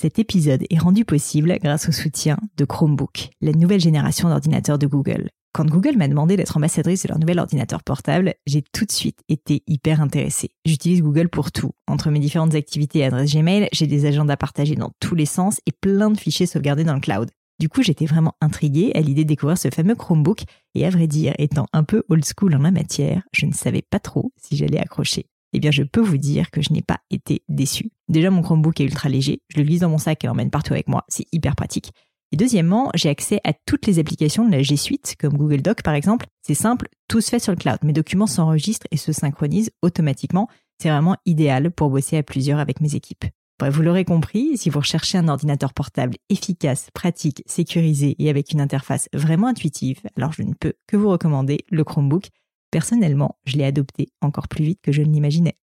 Cet épisode est rendu possible grâce au soutien de Chromebook, la nouvelle génération d'ordinateurs de Google. Quand Google m'a demandé d'être ambassadrice de leur nouvel ordinateur portable, j'ai tout de suite été hyper intéressée. J'utilise Google pour tout. Entre mes différentes activités et adresses Gmail, j'ai des agendas partagés dans tous les sens et plein de fichiers sauvegardés dans le cloud. Du coup, j'étais vraiment intriguée à l'idée de découvrir ce fameux Chromebook et à vrai dire, étant un peu old school en la matière, je ne savais pas trop si j'allais accrocher eh bien je peux vous dire que je n'ai pas été déçue. Déjà mon Chromebook est ultra léger, je le glisse dans mon sac et l'emmène partout avec moi, c'est hyper pratique. Et deuxièmement, j'ai accès à toutes les applications de la G Suite, comme Google Doc par exemple. C'est simple, tout se fait sur le cloud. Mes documents s'enregistrent et se synchronisent automatiquement. C'est vraiment idéal pour bosser à plusieurs avec mes équipes. Bref, vous l'aurez compris, si vous recherchez un ordinateur portable efficace, pratique, sécurisé et avec une interface vraiment intuitive, alors je ne peux que vous recommander le Chromebook Personnellement, je l'ai adopté encore plus vite que je ne l'imaginais.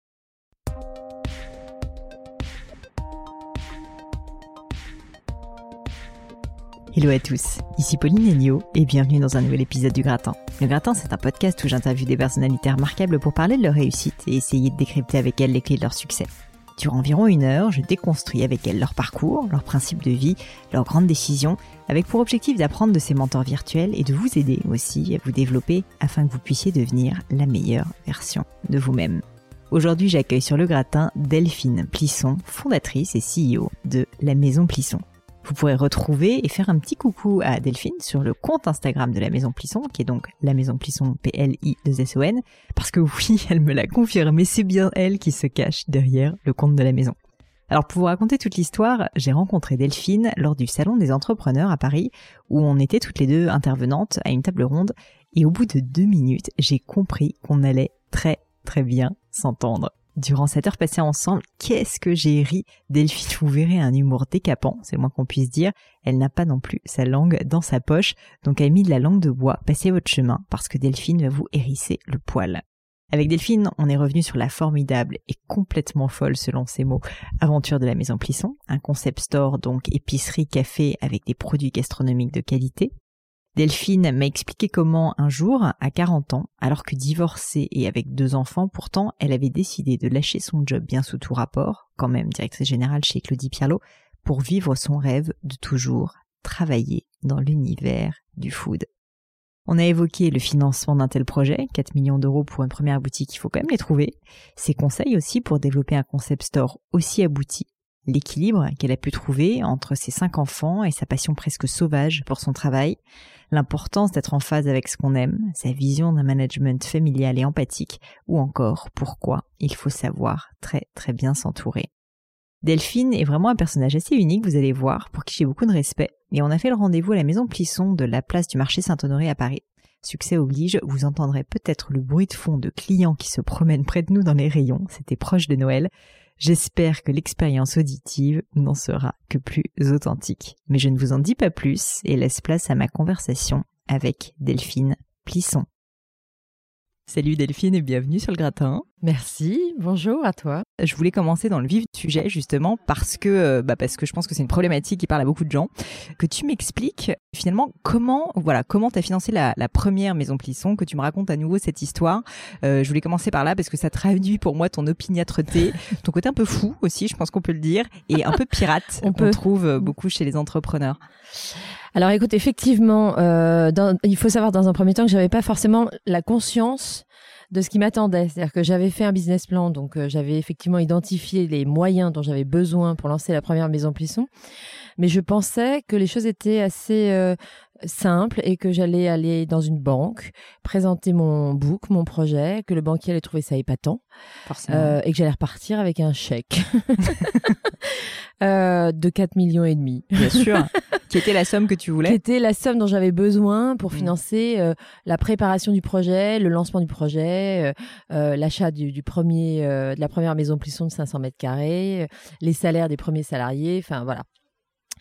Hello à tous, ici Pauline Agneau et bienvenue dans un nouvel épisode du Gratin. Le Gratin, c'est un podcast où j'interviewe des personnalités remarquables pour parler de leur réussite et essayer de décrypter avec elles les clés de leur succès. Durant environ une heure, je déconstruis avec elles leur parcours, leurs principes de vie, leurs grandes décisions, avec pour objectif d'apprendre de ces mentors virtuels et de vous aider aussi à vous développer afin que vous puissiez devenir la meilleure version de vous-même. Aujourd'hui, j'accueille sur le gratin Delphine Plisson, fondatrice et CEO de la Maison Plisson. Vous pourrez retrouver et faire un petit coucou à Delphine sur le compte Instagram de la Maison Plisson, qui est donc la Maison Plisson P-L-I-2-S-O-N, parce que oui, elle me l'a confirmé, c'est bien elle qui se cache derrière le compte de la maison. Alors pour vous raconter toute l'histoire, j'ai rencontré Delphine lors du Salon des entrepreneurs à Paris, où on était toutes les deux intervenantes à une table ronde, et au bout de deux minutes, j'ai compris qu'on allait très très bien s'entendre. Durant cette heure passée ensemble, qu'est-ce que j'ai ri? Delphine, vous verrez un humour décapant, c'est moins qu'on puisse dire. Elle n'a pas non plus sa langue dans sa poche, donc a mis de la langue de bois, passez votre chemin, parce que Delphine va vous hérisser le poil. Avec Delphine, on est revenu sur la formidable et complètement folle, selon ses mots, aventure de la Maison Plisson, un concept store donc épicerie café avec des produits gastronomiques de qualité, Delphine m'a expliqué comment un jour, à 40 ans, alors que divorcée et avec deux enfants, pourtant elle avait décidé de lâcher son job bien sous tout rapport, quand même directrice générale chez Claudie Pierlot, pour vivre son rêve de toujours travailler dans l'univers du food. On a évoqué le financement d'un tel projet, 4 millions d'euros pour une première boutique, il faut quand même les trouver. Ses conseils aussi pour développer un concept store aussi abouti l'équilibre qu'elle a pu trouver entre ses cinq enfants et sa passion presque sauvage pour son travail, l'importance d'être en phase avec ce qu'on aime, sa vision d'un management familial et empathique, ou encore pourquoi il faut savoir très très bien s'entourer. Delphine est vraiment un personnage assez unique, vous allez voir, pour qui j'ai beaucoup de respect, et on a fait le rendez-vous à la maison Plisson de la place du marché Saint-Honoré à Paris. Succès oblige, vous entendrez peut-être le bruit de fond de clients qui se promènent près de nous dans les rayons, c'était proche de Noël, J'espère que l'expérience auditive n'en sera que plus authentique. Mais je ne vous en dis pas plus et laisse place à ma conversation avec Delphine Plisson. Salut Delphine et bienvenue sur le gratin. Merci, bonjour à toi. Je voulais commencer dans le vif du sujet justement parce que euh, bah parce que je pense que c'est une problématique qui parle à beaucoup de gens. Que tu m'expliques finalement comment voilà comment t'as financé la, la, première maison Plisson, que tu me racontes à nouveau cette histoire. Euh, je voulais commencer par là parce que ça traduit pour moi ton opiniâtreté, ton côté un peu fou aussi, je pense qu'on peut le dire, et un peu pirate. on, peut. trouve beaucoup chez les entrepreneurs. Alors écoute, effectivement, euh, il faut savoir dans un premier temps que j'avais pas forcément la conscience de ce qui m'attendait. C'est-à-dire que j'avais fait un business plan, donc euh, j'avais effectivement identifié les moyens dont j'avais besoin pour lancer la première maison Plisson. Mais je pensais que les choses étaient assez euh, simples et que j'allais aller dans une banque, présenter mon book, mon projet, que le banquier allait trouver ça épatant, euh, et que j'allais repartir avec un chèque. Euh, de 4 millions et demi. Bien sûr. qui était la somme que tu voulais. Qui était la somme dont j'avais besoin pour mm. financer euh, la préparation du projet, le lancement du projet, euh, l'achat du, du, premier, de la première maison Plisson de 500 mètres carrés, les salaires des premiers salariés. Enfin voilà.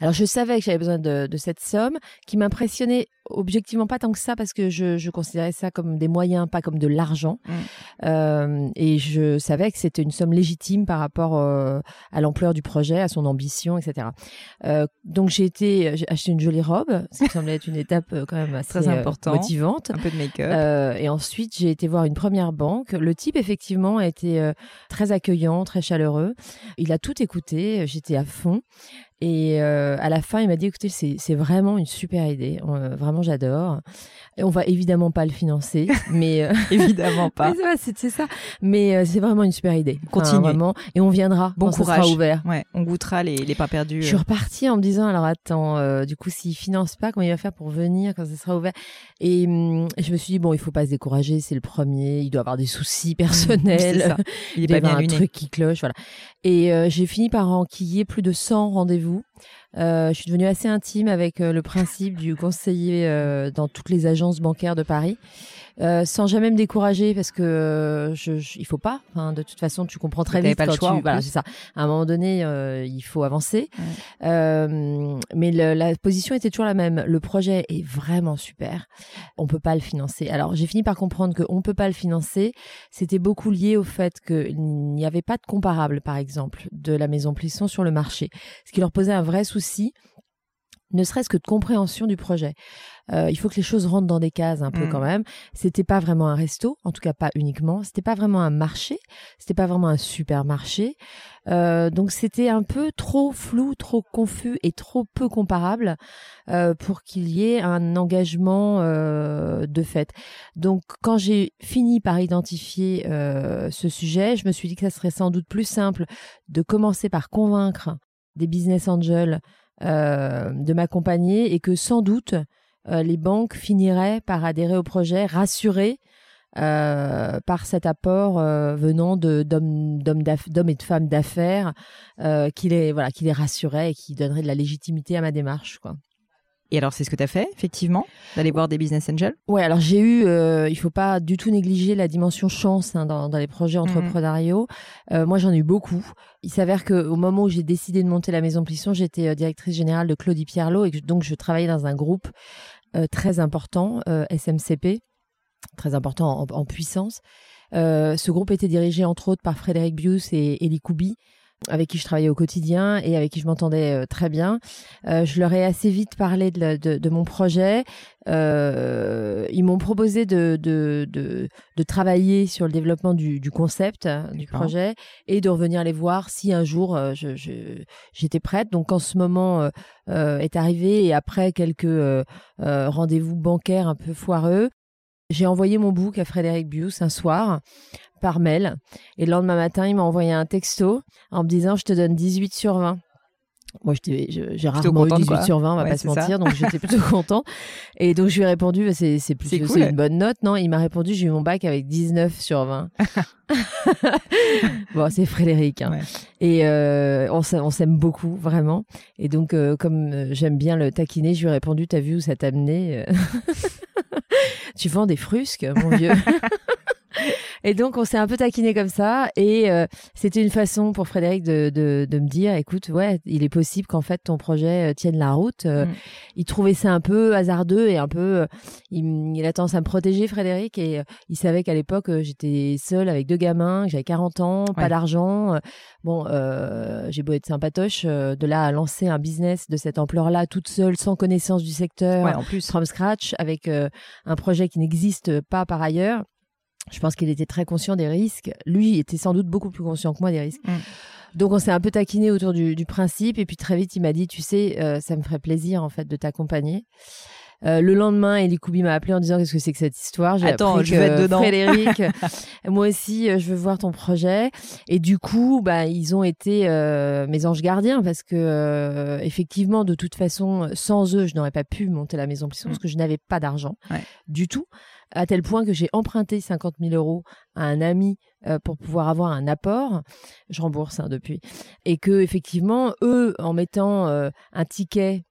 Alors je savais que j'avais besoin de, de, cette somme qui m'impressionnait objectivement pas tant que ça parce que je, je, considérais ça comme des moyens, pas comme de l'argent. Mm. Euh, et je savais que c'était une somme légitime par rapport euh, à l'ampleur du projet, à son ambition, etc. Euh, donc j'ai été, j'ai acheté une jolie robe, ça me semblait être une étape quand même assez Très importante, motivante. Un peu de make-up. et ensuite j'ai été voir une première banque. Le type effectivement a été très accueillant, très chaleureux. Il a tout écouté, j'étais à fond. Et euh, à la fin, il m'a dit écoutez, c'est vraiment une super idée. Euh, vraiment, j'adore. On va évidemment pas le financer, mais euh, évidemment pas. c'est ça. Mais c'est vraiment une super idée. Continue. vraiment. Et on viendra bon quand courage. sera ouvert. Ouais, on goûtera les, les pas perdus. Je suis repartie en me disant alors attends, du coup, s'il finance pas, comment il va faire pour venir quand ça sera ouvert? Et hum, je me suis dit bon, il faut pas se décourager. C'est le premier. Il doit avoir des soucis personnels. ça. Il est pas bien un truc qui cloche, voilà. Et j'ai fini par enquiller plus de 100 rendez-vous euh, je suis devenue assez intime avec euh, le principe du conseiller euh, dans toutes les agences bancaires de Paris. Euh, sans jamais me décourager parce que euh, je, je, il faut pas. Enfin, de toute façon, tu comprends très vite pas quand le choix, tu. Voilà, c'est ça. À un moment donné, euh, il faut avancer. Mais le, la position était toujours la même. Le projet est vraiment super. On peut pas le financer. Alors, j'ai fini par comprendre que on peut pas le financer. C'était beaucoup lié au fait qu'il n'y avait pas de comparable, par exemple, de la maison Plisson sur le marché, ce qui leur posait un vrai souci ne serait-ce que de compréhension du projet. Euh, il faut que les choses rentrent dans des cases un peu mm. quand même. C'était pas vraiment un resto, en tout cas pas uniquement. C'était pas vraiment un marché. C'était pas vraiment un supermarché. Euh, donc c'était un peu trop flou, trop confus et trop peu comparable euh, pour qu'il y ait un engagement euh, de fait. Donc quand j'ai fini par identifier euh, ce sujet, je me suis dit que ça serait sans doute plus simple de commencer par convaincre des business angels de m'accompagner et que sans doute euh, les banques finiraient par adhérer au projet, rassurées euh, par cet apport venant de d'hommes d'hommes et de femmes d'affaires qui les voilà qui les rassurait et qui donnerait de la légitimité à ma démarche quoi. Et alors, c'est ce que tu as fait, effectivement, d'aller voir des business angels? Ouais, alors j'ai eu, euh, il faut pas du tout négliger la dimension chance hein, dans, dans, les projets mhm. entrepreneuriaux. Euh, moi, j'en ai eu beaucoup. Il s'avère qu'au moment où j'ai décidé de monter la Maison Plisson, j'étais euh, directrice générale de Claudie Pierlot et donc je travaillais dans un groupe euh, très important, SMCP, très important en, en puissance. ce groupe était dirigé entre autres par Frédéric Bius et Elie Koubi avec qui je travaillais au quotidien et avec qui je m'entendais euh, très bien. Euh, je leur ai assez vite parlé de, de, de mon projet. Euh, ils m'ont proposé de, de, de, de, travailler sur le développement du, du concept du projet et de revenir les voir si un jour euh, je, j'étais prête. Donc quand ce moment euh, est arrivé et après quelques rendez-vous bancaires un peu foireux, j'ai envoyé mon book à Frédéric Bius un soir par mail. Et le lendemain matin, il m'a envoyé un texto en me disant Je te donne 18 sur 20. Moi, j'ai rarement eu 18 sur 20, on va pas se mentir, donc j'étais plutôt content. Et donc, je lui ai répondu, bah, c'est c'est une bonne note, non Il m'a répondu, j'ai eu mon bac avec 19 sur 20. bon, c'est Frédéric. Hein. Et euh, on s'aime beaucoup, vraiment. Et donc, euh, comme euh, j'aime bien le taquiner, je lui ai répondu, t'as vu où ça t'a amené Tu vends des frusques, mon vieux et donc, on s'est un peu taquiné comme ça. Et euh, c'était une façon pour Frédéric de, de, de, me dire, écoute, ouais, il est possible qu'en fait ton projet euh, tienne la route. Euh, mm. Il trouvait ça un peu hasardeux et un peu, il, il, a tendance à me protéger, Frédéric. Et il savait qu'à l'époque, j'étais seule avec deux gamins, que j'avais 40 ans, pas d'argent. Bon, j'ai beau être sympatoche, de là à lancer un business de cette ampleur-là, toute seule, sans connaissance du secteur, ouais, en plus. from scratch, avec un projet qui n'existe pas par ailleurs je pense qu'il était très conscient des risques. Lui était sans doute beaucoup plus conscient que moi des risques. Mm. Donc on s'est un peu taquiné autour du, du, principe et puis très vite il m'a dit tu sais euh, ça me ferait plaisir en fait de t'accompagner. Euh, le lendemain, Elie Koubi m'a appelé en disant qu'est-ce que c'est que cette histoire? J'ai Attends, je vais être dedans. Frédéric, moi aussi, euh, je veux voir ton projet. Et du coup, bah, ils ont été euh, mes anges gardiens parce que euh, effectivement, de toute façon, sans eux, je n'aurais pas pu monter la maison Plisson parce que je n'avais pas d'argent ouais. du tout à tel point que j'ai emprunté 50 000 euros à un ami euh, pour pouvoir avoir un apport. Je rembourse hein, depuis. Et que effectivement, eux, en mettant euh, un ticket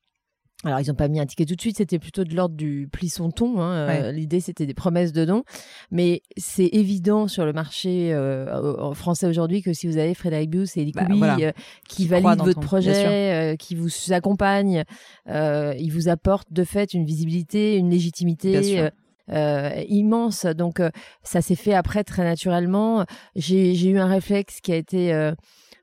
Alors, ils n'ont pas mis un ticket tout de suite, c'était plutôt de l'ordre du plisson-ton. Hein. Euh, l'idée, c'était des promesses de dons. Mais c'est évident sur le marché euh, français aujourd'hui que si vous avez Frédéric Bius et Elie bah, euh, qui, valident votre projet, qui vous accompagnent, ils vous apportent de fait une visibilité, une légitimité. Immense donc ça s'est fait après très naturellement j'ai eu un réflexe qui a été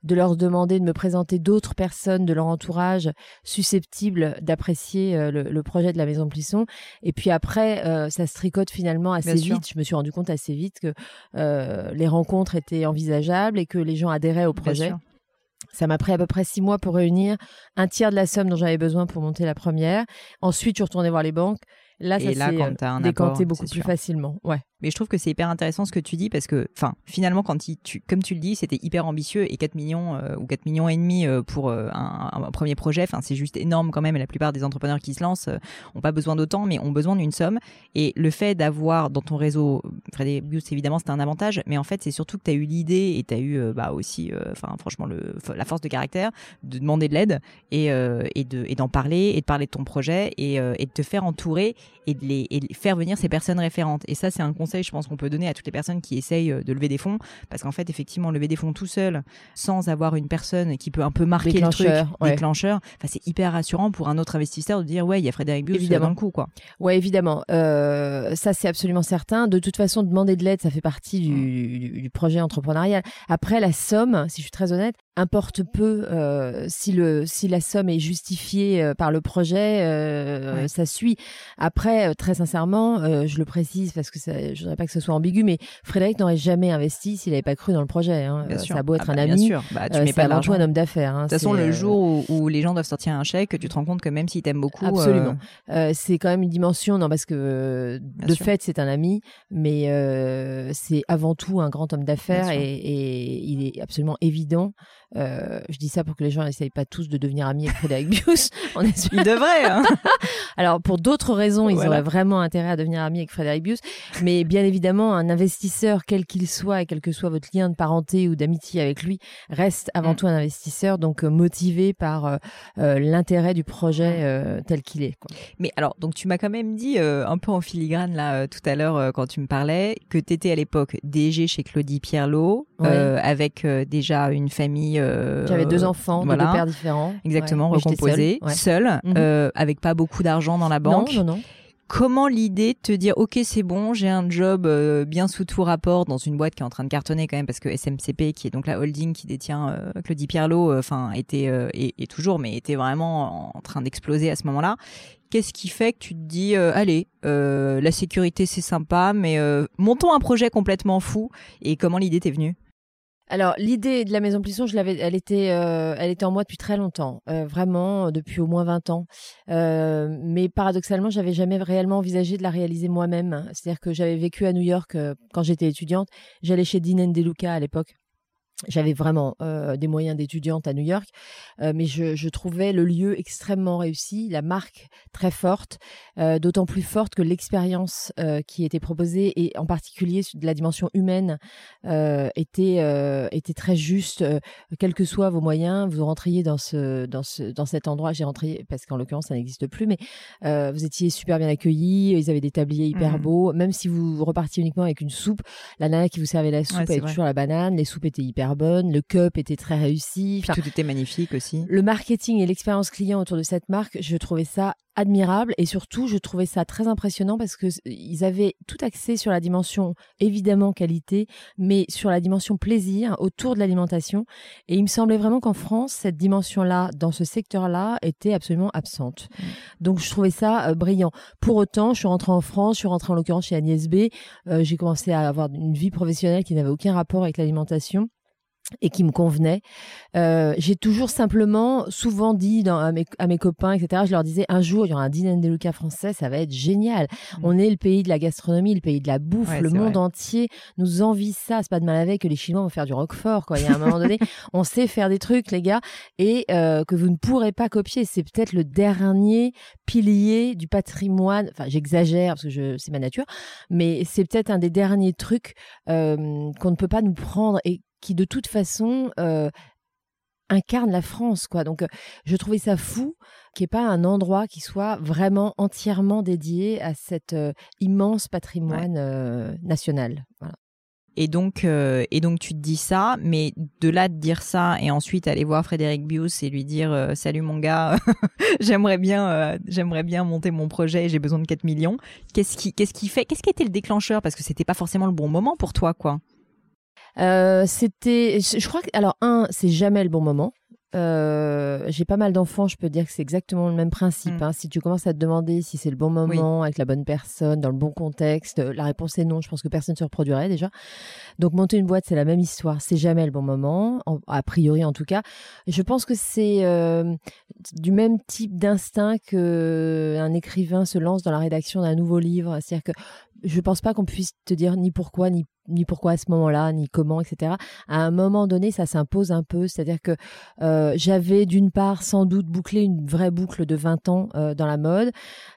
de leur demander de me présenter d'autres personnes de leur entourage susceptibles d'apprécier euh, le, projet de la maison Plisson. Et puis après, euh, ça se tricote finalement assez vite. Je me suis rendu compte assez vite que euh, les rencontres étaient envisageables et que les gens adhéraient au projet. Ça m'a pris à peu près six mois pour réunir un tiers de la somme dont j'avais besoin pour monter la première. Ensuite, je suis retournée voir les banques. Là, ça s'est décanté beaucoup plus facilement. Ouais. Mais je trouve que c'est hyper intéressant ce que tu dis parce que, enfin, finalement, quand tu, comme tu le dis, c'était hyper ambitieux et 4 millions euh, ou 4 millions et demi euh, pour euh, un, premier projet, enfin, c'est juste énorme quand même. La plupart des entrepreneurs qui se lancent ont pas besoin d'autant, mais ont besoin d'une somme. Et le fait d'avoir dans ton réseau, Freddy Buse, évidemment, c'est un avantage, mais en fait, c'est surtout que tu as eu l'idée et tu as eu, bah, aussi, enfin, franchement, la force de caractère de demander de l'aide et, et de, et d'en parler et de parler de ton projet et, de te faire entourer et de les, et faire venir ces personnes référentes. Et ça, c'est un je pense qu'on peut donner à toutes les personnes qui essayent euh, de lever des fonds, parce qu'en fait, effectivement, lever des fonds tout seul, sans avoir une personne qui peut un peu marquer le truc, déclencheur, enfin, c'est hyper rassurant pour un autre investisseur de dire, ouais, il y a Frédéric Bius évidemment. dans le coup, quoi. Ouais, évidemment. Euh, ça, c'est absolument certain. De toute façon, demander de l'aide, ça fait partie du, du projet entrepreneurial. Après, la somme, si je suis très honnête, importe peu euh, si le si la somme est justifiée euh, par le projet ça suit après très sincèrement je le précise parce que ça, je voudrais pas que ce soit ambigu mais Frédéric n'aurait jamais investi s'il n'avait pas cru dans le projet hein. ça a beau être ah un bah, ami bah, tu mets pas avant tout un homme d'affaires hein. de toute façon le jour où, les gens doivent sortir un chèque tu te rends compte que même s'il t'aime beaucoup absolument. c'est quand même une dimension non parce que de fait c'est un ami mais c'est avant tout un grand homme d'affaires et, et il est absolument évident euh, je dis ça pour que les gens n'essayent pas tous de devenir amis avec Frédéric Bius. On est Ils devraient. Hein. Alors pour d'autres raisons, ils auraient vraiment intérêt à devenir amis avec Frédéric Bius. Mais bien évidemment, un investisseur, quel qu'il soit et quel que soit votre lien de parenté ou d'amitié avec lui, reste avant mm. tout un investisseur, donc euh, motivé par euh, l'intérêt du projet tel qu'il est. Quoi. Mais alors, donc tu m'as quand même dit un peu en filigrane là tout à l'heure quand tu me parlais que tu étais à l'époque DG chez Claudie Pierlot, avec déjà une famille euh, J'avais deux enfants, de deux pères différents. Exactement, recomposés, seul, mhm. euh, avec pas beaucoup d'argent dans la banque. Non, non, non. Comment l'idée de te dire ok c'est bon j'ai un job euh, bien sous tout rapport dans une boîte qui est en train de cartonner quand même parce que SMCP qui est donc la holding qui détient Claudie Pierlot enfin était et, toujours mais était vraiment en train d'exploser à ce moment-là Qu'est-ce qui fait que tu te dis, allez, la sécurité c'est sympa, mais montons un projet complètement fou Et comment l'idée t'est venue? Alors l'idée de la maison Plisson, je l'avais, elle était, euh, elle était en moi depuis très longtemps, euh, vraiment depuis au moins 20 ans. Euh, mais paradoxalement, j'avais jamais réellement envisagé de la réaliser moi-même. C'est-à-dire que j'avais vécu à New York quand j'étais étudiante. J'allais chez Dean DeLuca à l'époque j'avais vraiment euh, des moyens d'étudiante à New York, euh, mais je, je, trouvais le lieu extrêmement réussi, la marque très forte, euh, d'autant plus forte que l'expérience qui était proposée et en particulier de la dimension humaine était était très juste. quels que soient vos moyens, vous rentriez dans ce dans ce dans cet endroit. J'ai rentré parce qu'en l'occurrence ça n'existe plus, mais vous étiez super bien accueillis. Ils avaient des tabliers hyper mmh. beaux, même si vous repartiez uniquement avec une soupe. La nana qui vous servait la soupe avait toujours la banane. Les soupes étaient hyper le cup était très réussi. tout était magnifique aussi. Le marketing et l'expérience client autour de cette marque, je trouvais ça admirable et surtout je trouvais ça très impressionnant parce que ils avaient tout axé sur la dimension évidemment qualité mais sur la dimension plaisir autour de l'alimentation et il me semblait vraiment qu'en France cette dimension là dans ce secteur là était absolument absente mmh. donc je trouvais ça euh, brillant pour autant je suis rentrée en France je suis rentrée en l'occurrence chez Agnès B euh, j'ai commencé à avoir une vie professionnelle qui n'avait aucun rapport avec l'alimentation et qui me convenait. Euh, j'ai toujours simplement, souvent dit dans, à, mes, à, mes, copains, etc., je leur disais, un jour, il y aura un dîner de Luca français, ça va être génial. Mmh. On est le pays de la gastronomie, le pays de la bouffe, le monde entier nous envie ça. C'est pas de mal avec que les Chinois vont faire du roquefort, quoi. Il y a un moment donné, on sait faire des trucs, les gars, et euh, que vous ne pourrez pas copier. C'est peut-être le dernier pilier du patrimoine. Enfin, j'exagère parce que je, c'est ma nature, mais c'est peut-être un des derniers trucs euh, qu'on ne peut pas nous prendre et qui de toute façon euh, incarne la France, quoi. Donc, je trouvais ça fou qu'il n'y ait pas un endroit qui soit vraiment entièrement dédié à cet immense patrimoine national. Voilà. Et donc, euh, et donc tu te dis ça, mais de là de dire ça et ensuite aller voir Frédéric Bius et lui dire euh, salut mon gars, j'aimerais bien, euh, j'aimerais bien monter mon projet, j'ai besoin de 4 millions. Qu'est-ce qui, qu'est-ce qui fait, qu'est-ce qui était le déclencheur? Parce que c'était pas forcément le bon moment pour toi, quoi. C'était, je crois que, alors un, c'est jamais le bon moment. Euh, j'ai pas mal d'enfants, je peux dire que c'est exactement le même principe. Mm. Hein. Si tu commences à te demander si c'est le bon moment, avec la bonne personne, dans le bon contexte, la réponse est non. Je pense que personne ne se reproduirait déjà. Donc monter une boîte, c'est la même histoire. C'est jamais le bon moment, a priori en tout cas. Je pense que c'est euh, du même type d'instinct qu'un écrivain se lance dans la rédaction d'un nouveau livre. C'est-à-dire que je pense pas qu'on puisse te dire ni pourquoi ni ni pourquoi à ce moment-là, ni comment, etc. À un moment donné, ça s'impose un peu. C'est-à-dire que euh, j'avais d'une part sans doute bouclé une vraie boucle de 20 ans euh, dans la mode.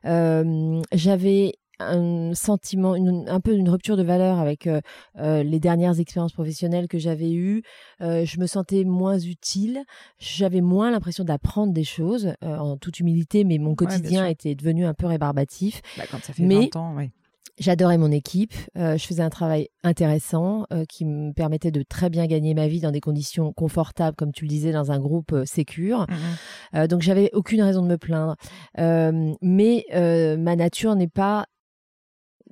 Euh, j'avais un sentiment, un peu une rupture de valeur avec les dernières expériences professionnelles que j'avais eues. je me sentais moins utile, j'avais moins l'impression d'apprendre des choses, en toute humilité, mais mon quotidien était devenu un peu rébarbatif. Bah, quand ça fait 20 ans, oui. J'adorais mon équipe, euh, je faisais un travail intéressant euh, qui me permettait de très bien gagner ma vie dans des conditions confortables, comme tu le disais, dans un groupe euh, sécure. Mmh donc j'avais aucune raison de me plaindre. mais ma nature n'est pas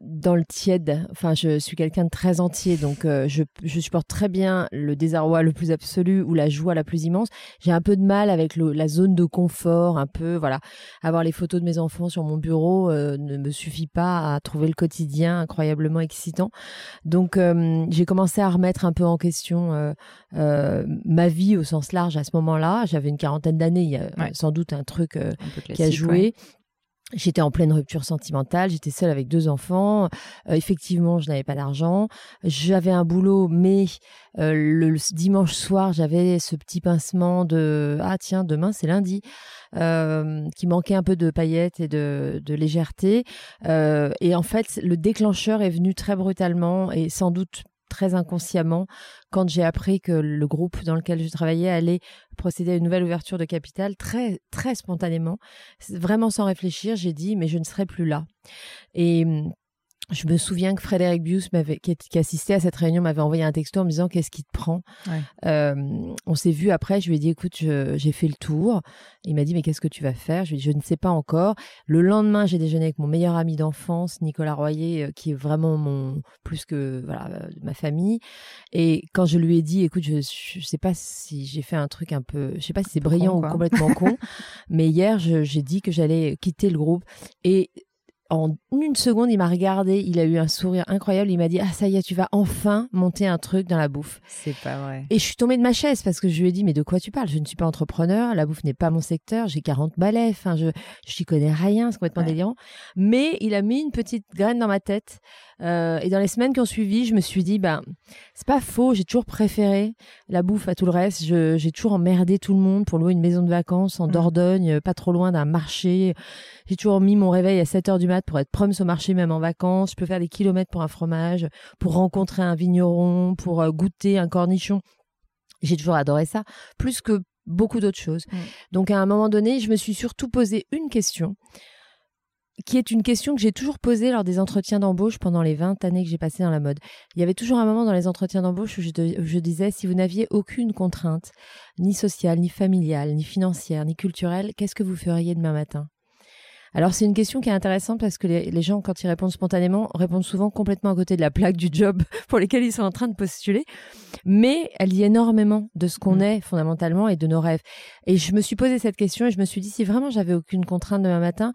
dans le tiède. Enfin, je suis quelqu'un de très entier, donc euh, je, je, supporte très bien le désarroi le plus absolu ou la joie la plus immense. J'ai un peu de mal avec la zone de confort, un peu, voilà. Avoir les photos de mes enfants sur mon bureau euh, ne me suffit pas à trouver le quotidien incroyablement excitant. Donc, euh, j'ai commencé à remettre un peu en question ma vie au sens large à ce moment-là. J'avais une quarantaine d'années, il y a sans doute un truc qui a joué. J'étais en pleine rupture sentimentale, j'étais seule avec deux enfants. Euh, effectivement, je n'avais pas d'argent. J'avais un boulot, mais euh, le, dimanche soir, j'avais ce petit pincement de ah tiens, demain c'est lundi, euh, qui manquait un peu de paillettes et de, de légèreté. et en fait, le déclencheur est venu très brutalement et sans doute très inconsciemment quand j'ai appris que le groupe dans lequel je travaillais allait procéder à une nouvelle ouverture de capital très très spontanément vraiment sans réfléchir j'ai dit mais je ne serai plus là. Et je me souviens que Frédéric Bius, m'avait, qui, assistait à cette réunion, m'avait envoyé un texto en me disant Qu'est-ce qui te prend? Euh, On s'est vu après. Je lui ai dit Écoute, j'ai fait le tour. Il m'a dit Mais qu'est-ce que tu vas faire? Je lui ai dit Je ne sais pas encore. Le lendemain, j'ai déjeuné avec mon meilleur ami d'enfance, Nicolas Royer, euh, qui est vraiment mon plus que voilà euh, ma famille. Et quand je lui ai dit Écoute, je ne sais pas si j'ai fait un truc un peu, je sais pas si c'est brillant ou complètement con, mais hier, j'ai dit que j'allais quitter le groupe. Et en une seconde, il m'a regardé, il a eu un sourire incroyable, il m'a dit "Ah ça y est, tu vas enfin monter un truc dans la bouffe." C'est pas vrai. Et je suis tombée de ma chaise parce que je lui ai dit "Mais de quoi tu parles? Je ne suis pas entrepreneur, la bouffe n'est pas mon secteur, j'ai 40 balais, enfin je je connais rien, c'est complètement délirant." Mais il a mis une petite graine dans ma tête euh, et dans les semaines qui ont suivi, je me suis dit, ben, c'est pas faux, j'ai toujours préféré la bouffe à tout le reste. J'ai toujours emmerdé tout le monde pour louer une maison de vacances en mmh. Dordogne, pas trop loin d'un marché. J'ai toujours mis mon réveil à 7 heures du pour être proms au marché, même en vacances. Je peux faire des kilomètres pour un fromage, pour rencontrer un vigneron, pour euh, goûter un cornichon. J'ai toujours adoré ça, plus que beaucoup d'autres choses. Mmh. Donc à un moment donné, je me suis surtout posé une question qui est une question que j'ai toujours posée lors des entretiens d'embauche pendant les 20 années que j'ai passées dans la mode. Il y avait toujours un moment dans les entretiens d'embauche où je, disais, si vous n'aviez aucune contrainte, ni sociale, ni familiale, ni financière, ni culturelle, qu'est-ce que vous feriez demain matin? Alors c'est une question qui est intéressante parce que les, gens, quand ils répondent spontanément, répondent souvent complètement à côté de la plaque du job pour lequel ils sont en train de postuler. Mais elle dit énormément de ce qu'on mmh. est fondamentalement et de nos rêves. Et je me suis posé cette question et je me suis dit, si vraiment j'avais aucune contrainte demain matin,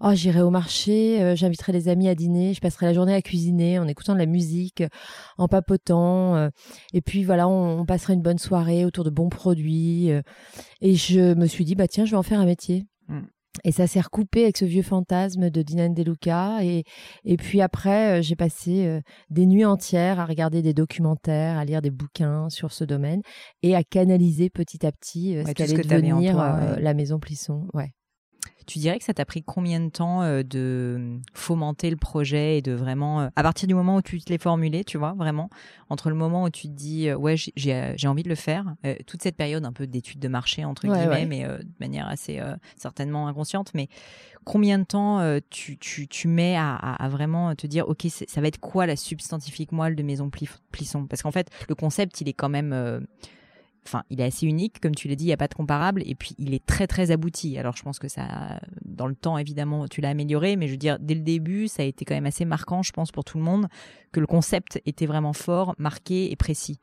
oh j'irai au marché, euh, j'inviterai les amis à dîner, je passerai la journée à cuisiner en écoutant de la musique, en papotant, euh, et puis voilà, on, on, passerait une bonne soirée autour de bons produits. Euh, et je me suis dit bah tiens, je vais en faire un métier. Et ça s'est recoupé avec ce vieux fantasme de Dinan Deluca. Et, et puis après, j'ai passé des nuits entières à regarder des documentaires, à lire des bouquins sur ce domaine et à canaliser petit à petit ce qu'allait devenir la maison Plisson. Ouais. Tu dirais que ça t'a pris combien de temps de fomenter le projet et de vraiment, à partir du moment où tu te l'es formulé, tu vois, vraiment, entre le moment où tu te dis, ouais, j'ai envie de le faire, toute cette période un peu d'étude de marché, entre guillemets, mais de manière assez certainement inconsciente, mais combien de temps tu, tu, tu, mets à, à, vraiment te dire, OK, ça va être quoi la substantifique moelle de Maison Plisson Parce qu'en fait, le concept, il est quand même enfin, il est assez unique, comme tu l'as dit, il n'y a pas de comparable, et puis il est très très abouti. Alors je pense que ça, dans le temps évidemment, tu l'as amélioré, mais je veux dire, dès le début, ça a été quand même assez marquant, je pense, pour tout le monde, que le concept était vraiment fort, marqué et précis.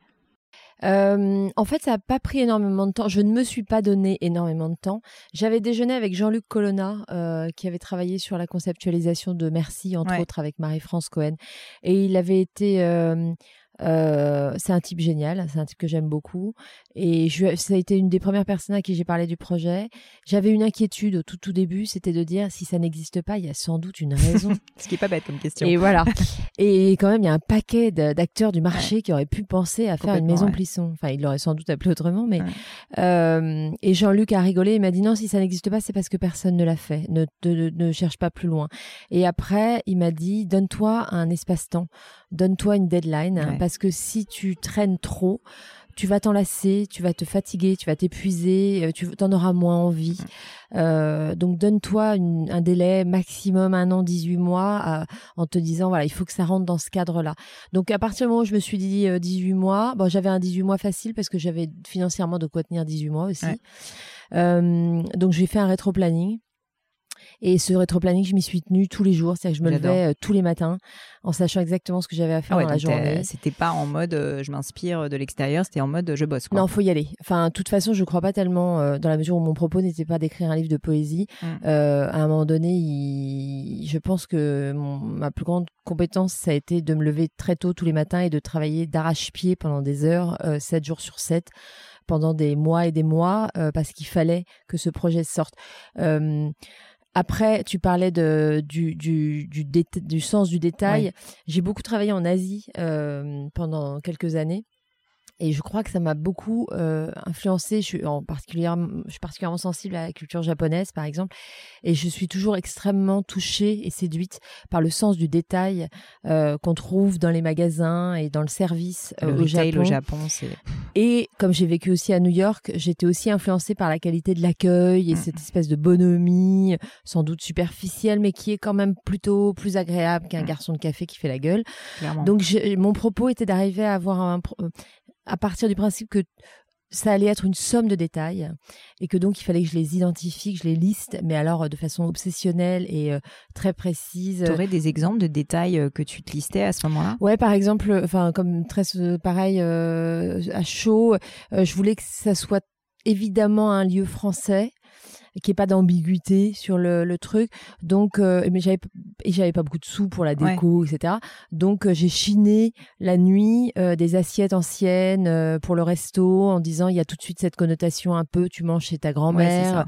Euh, en fait, ça n'a pas pris énormément de temps. Je ne me suis pas donné énormément de temps. J'avais déjeuné avec Jean-Luc Colonna, euh, qui avait travaillé sur la conceptualisation de Merci, entre autres avec Marie-France Cohen. Et il avait été euh, euh, c'est un type génial, c'est un type que j'aime beaucoup. Et je, ça a été une des premières personnes à qui j'ai parlé du projet. J'avais une inquiétude au tout, tout début, c'était de dire si ça n'existe pas, il y a sans doute une raison. Ce qui est pas bête comme question. Et voilà. et quand même, il y a un paquet d'acteurs du marché qui auraient pu penser à faire une maison Plisson. Enfin, il l'aurait sans doute appelé autrement, mais. Euh, et Jean-Luc a rigolé. Il m'a dit non, si ça n'existe pas, c'est parce que personne ne l'a fait. Ne, ne, ne cherche pas plus loin. Et après, il m'a dit donne-toi un espace-temps, donne-toi une deadline parce que si tu traînes trop, tu vas t'enlacer, tu vas te fatiguer, tu vas t'épuiser, euh, tu en auras moins envie. Euh, donc donne-toi un délai maximum un an, 18 mois en te disant voilà, il faut que ça rentre dans ce cadre-là. Donc à partir du moment où je me suis dit 18 euh, mois, bon j'avais un 18 mois facile parce que j'avais financièrement de quoi tenir 18 mois aussi. donc j'ai fait un rétro-planning. Et ce rétro-planning, je m'y suis tenue tous les jours. C'est-à-dire que je me levais euh, tous les matins en sachant exactement ce que j'avais à faire ah dans la journée. C'était pas en mode euh, je m'inspire de l'extérieur, c'était en mode je bosse. Quoi. Non, faut y aller. Enfin, de toute façon, je crois pas tellement euh, dans la mesure où mon propos n'était pas d'écrire un livre de poésie. Mm. à un moment donné, je pense que ma plus grande compétence, ça a été de me lever très tôt tous les matins et de travailler d'arrache-pied pendant des heures, 7 jours sur 7 pendant des mois et des mois parce qu'il fallait que ce projet sorte. Après, tu parlais de, du, du, du, du sens du détail. J'ai beaucoup travaillé en Asie euh, pendant quelques années. Et je crois que ça m'a beaucoup euh, influencé. Je suis, en particulièrement, je suis particulièrement sensible à la culture japonaise, par exemple. Et je suis toujours extrêmement touchée et séduite par le sens du détail euh, qu'on trouve dans les magasins et dans le service euh, au Japon. Au Japon et comme j'ai vécu aussi à New York, j'étais aussi influencée par la qualité de l'accueil et mm. cette espèce de bonhomie, sans doute superficielle, mais qui est quand même plutôt plus agréable qu'un mm. garçon de café qui fait la gueule. Donc mon propos était d'arriver à avoir un, à partir du principe que ça allait être une somme de détails et que donc il fallait que je les identifie, que je les liste, mais alors euh, de façon obsessionnelle et euh, très précise. Tu aurais des exemples de détails euh, que tu te listais à ce moment-là? Ouais, par exemple, enfin comme très pareil à chaud, je voulais que ça soit évidemment un lieu français qu'il n'y ait pas d'ambiguïté sur le, le, truc. Donc, euh, mais j'avais et j'avais pas beaucoup de sous pour la déco, etc. Donc, euh, j'ai chiné la nuit euh, des assiettes anciennes pour le resto en disant il y a tout de suite cette connotation un peu tu manges chez ta grand-mère.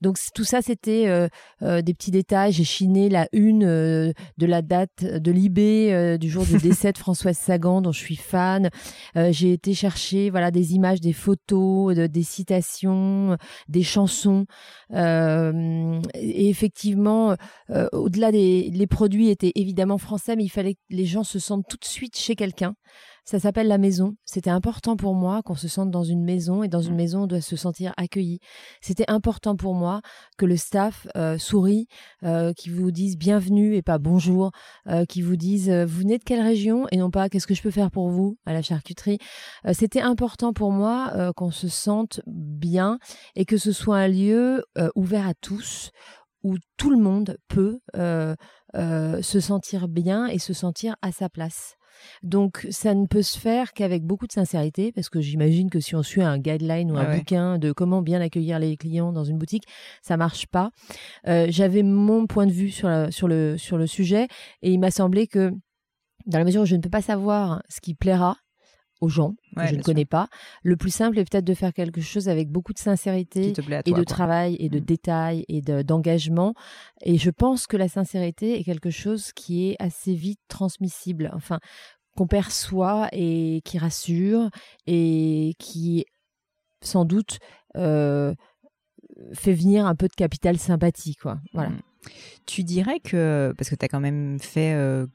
Donc tout ça c'était des petits détails. J'ai chiné la une de la date de l'IB du jour du décès de Françoise Sagan dont je suis fan. j'ai été chercher voilà des images, des photos, des citations, des chansons. Euh, et effectivement, euh, au-delà des les produits étaient évidemment français, mais il fallait que les gens se sentent tout de suite chez quelqu'un. Ça s'appelle la maison. C'était important pour moi qu'on se sente dans une maison et dans une mmh. maison on doit se sentir accueilli. C'était important pour moi que le staff euh, sourit, euh, qui vous dise bienvenue et pas bonjour, euh, qui vous dise vous venez de quelle région et non pas qu'est-ce que je peux faire pour vous à la charcuterie. C'était important pour moi qu'on se sente bien et que ce soit un lieu ouvert à tous où tout le monde peut se sentir bien et se sentir à sa place. Donc ça ne peut se faire qu'avec beaucoup de sincérité, parce que j'imagine que si on suit un guideline ou un bouquin de comment bien accueillir les clients dans une boutique, ça marche pas. Euh, j'avais mon point de vue sur, sur, le, sur le sujet, et il m'a semblé que dans la mesure où je ne peux pas savoir ce qui plaira, aux gens que je ne connais pas. Le plus simple est peut-être de faire quelque chose avec beaucoup de sincérité et de travail et de mmh. détails et d'engagement. et je pense que la sincérité est quelque chose qui est assez vite transmissible. Enfin, qu'on perçoit et qui rassure et qui sans doute euh, fait venir un peu de capital sympathie, quoi. Voilà. Mm. Tu dirais que, parce que tu as quand même fait euh,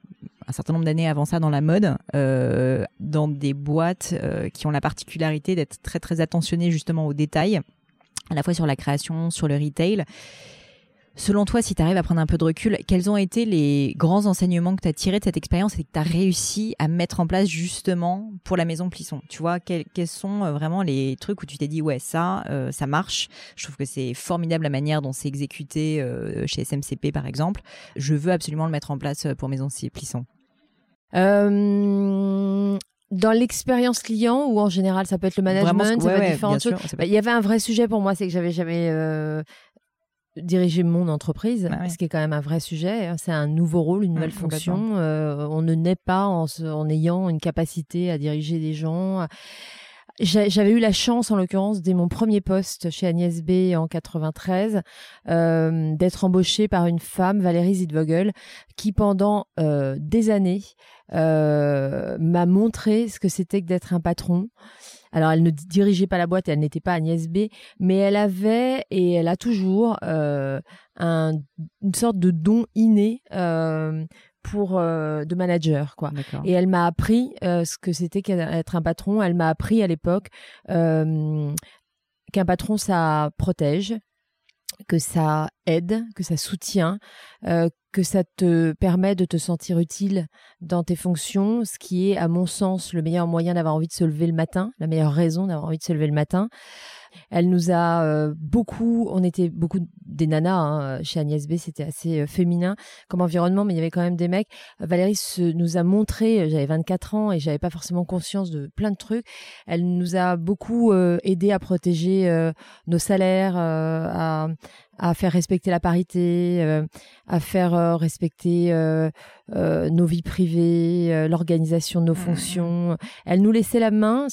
un certain nombre d'années avant ça dans la mode, euh, dans des boîtes euh, qui ont la particularité d'être très très attentionnées justement aux détails, à la fois sur la création, sur le retail. Selon toi, si tu arrives à prendre un peu de recul, quels ont été les grands enseignements que tu as tirés de cette expérience et que tu as réussi à mettre en place justement pour la maison Plisson? Tu vois, quels, sont euh, vraiment les trucs où tu t'es dit, ouais, ça, euh, ça marche? Je trouve que c'est formidable la manière dont c'est exécuté euh, chez SMCP, par exemple. Je veux absolument le mettre en place pour maison Plisson. dans l'expérience client ou en général ça peut être le management, ça peut être différentes choses. Bah, il y avait un vrai sujet pour moi, c'est que j'avais jamais diriger mon entreprise, bah ce qui est quand même un vrai sujet. Hein. C'est un nouveau rôle, une mmh, nouvelle fonction. Euh, on ne naît pas en, en, ayant une capacité à diriger des gens. J'avais eu la chance, en l'occurrence, dès mon premier poste chez Agnès B en 93, euh, d'être embauchée par une femme, Valérie Zidvogel, qui pendant euh, des années m'a montré ce que c'était que d'être un patron. Alors, elle ne dirigeait pas la boîte, elle n'était pas Agnès B, mais elle avait et elle a toujours euh, un, une sorte de don inné euh, pour euh, de manager quoi. Et elle m'a appris euh, ce que c'était qu'être un patron. Elle m'a appris à l'époque euh, qu'un patron ça protège, que ça aide, que ça soutient, euh, que ça te permet de te sentir utile dans tes fonctions, ce qui est à mon sens le meilleur moyen d'avoir envie de se lever le matin, la meilleure raison d'avoir envie de se lever le matin. Elle nous a euh, beaucoup, on était beaucoup des nanas hein, chez Agnès B, c'était assez euh, féminin comme environnement, mais il y avait quand même des mecs. Valérie nous a montré, euh, j'avais 24 ans et j'avais pas forcément conscience de plein de trucs. Elle nous a beaucoup aidé à protéger nos salaires, à, à faire respecter la parité, euh, à faire euh, respecter euh, nos vies privées, l'organisation de nos mmh, mmh, mmh. fonctions. Elle nous laissait la main.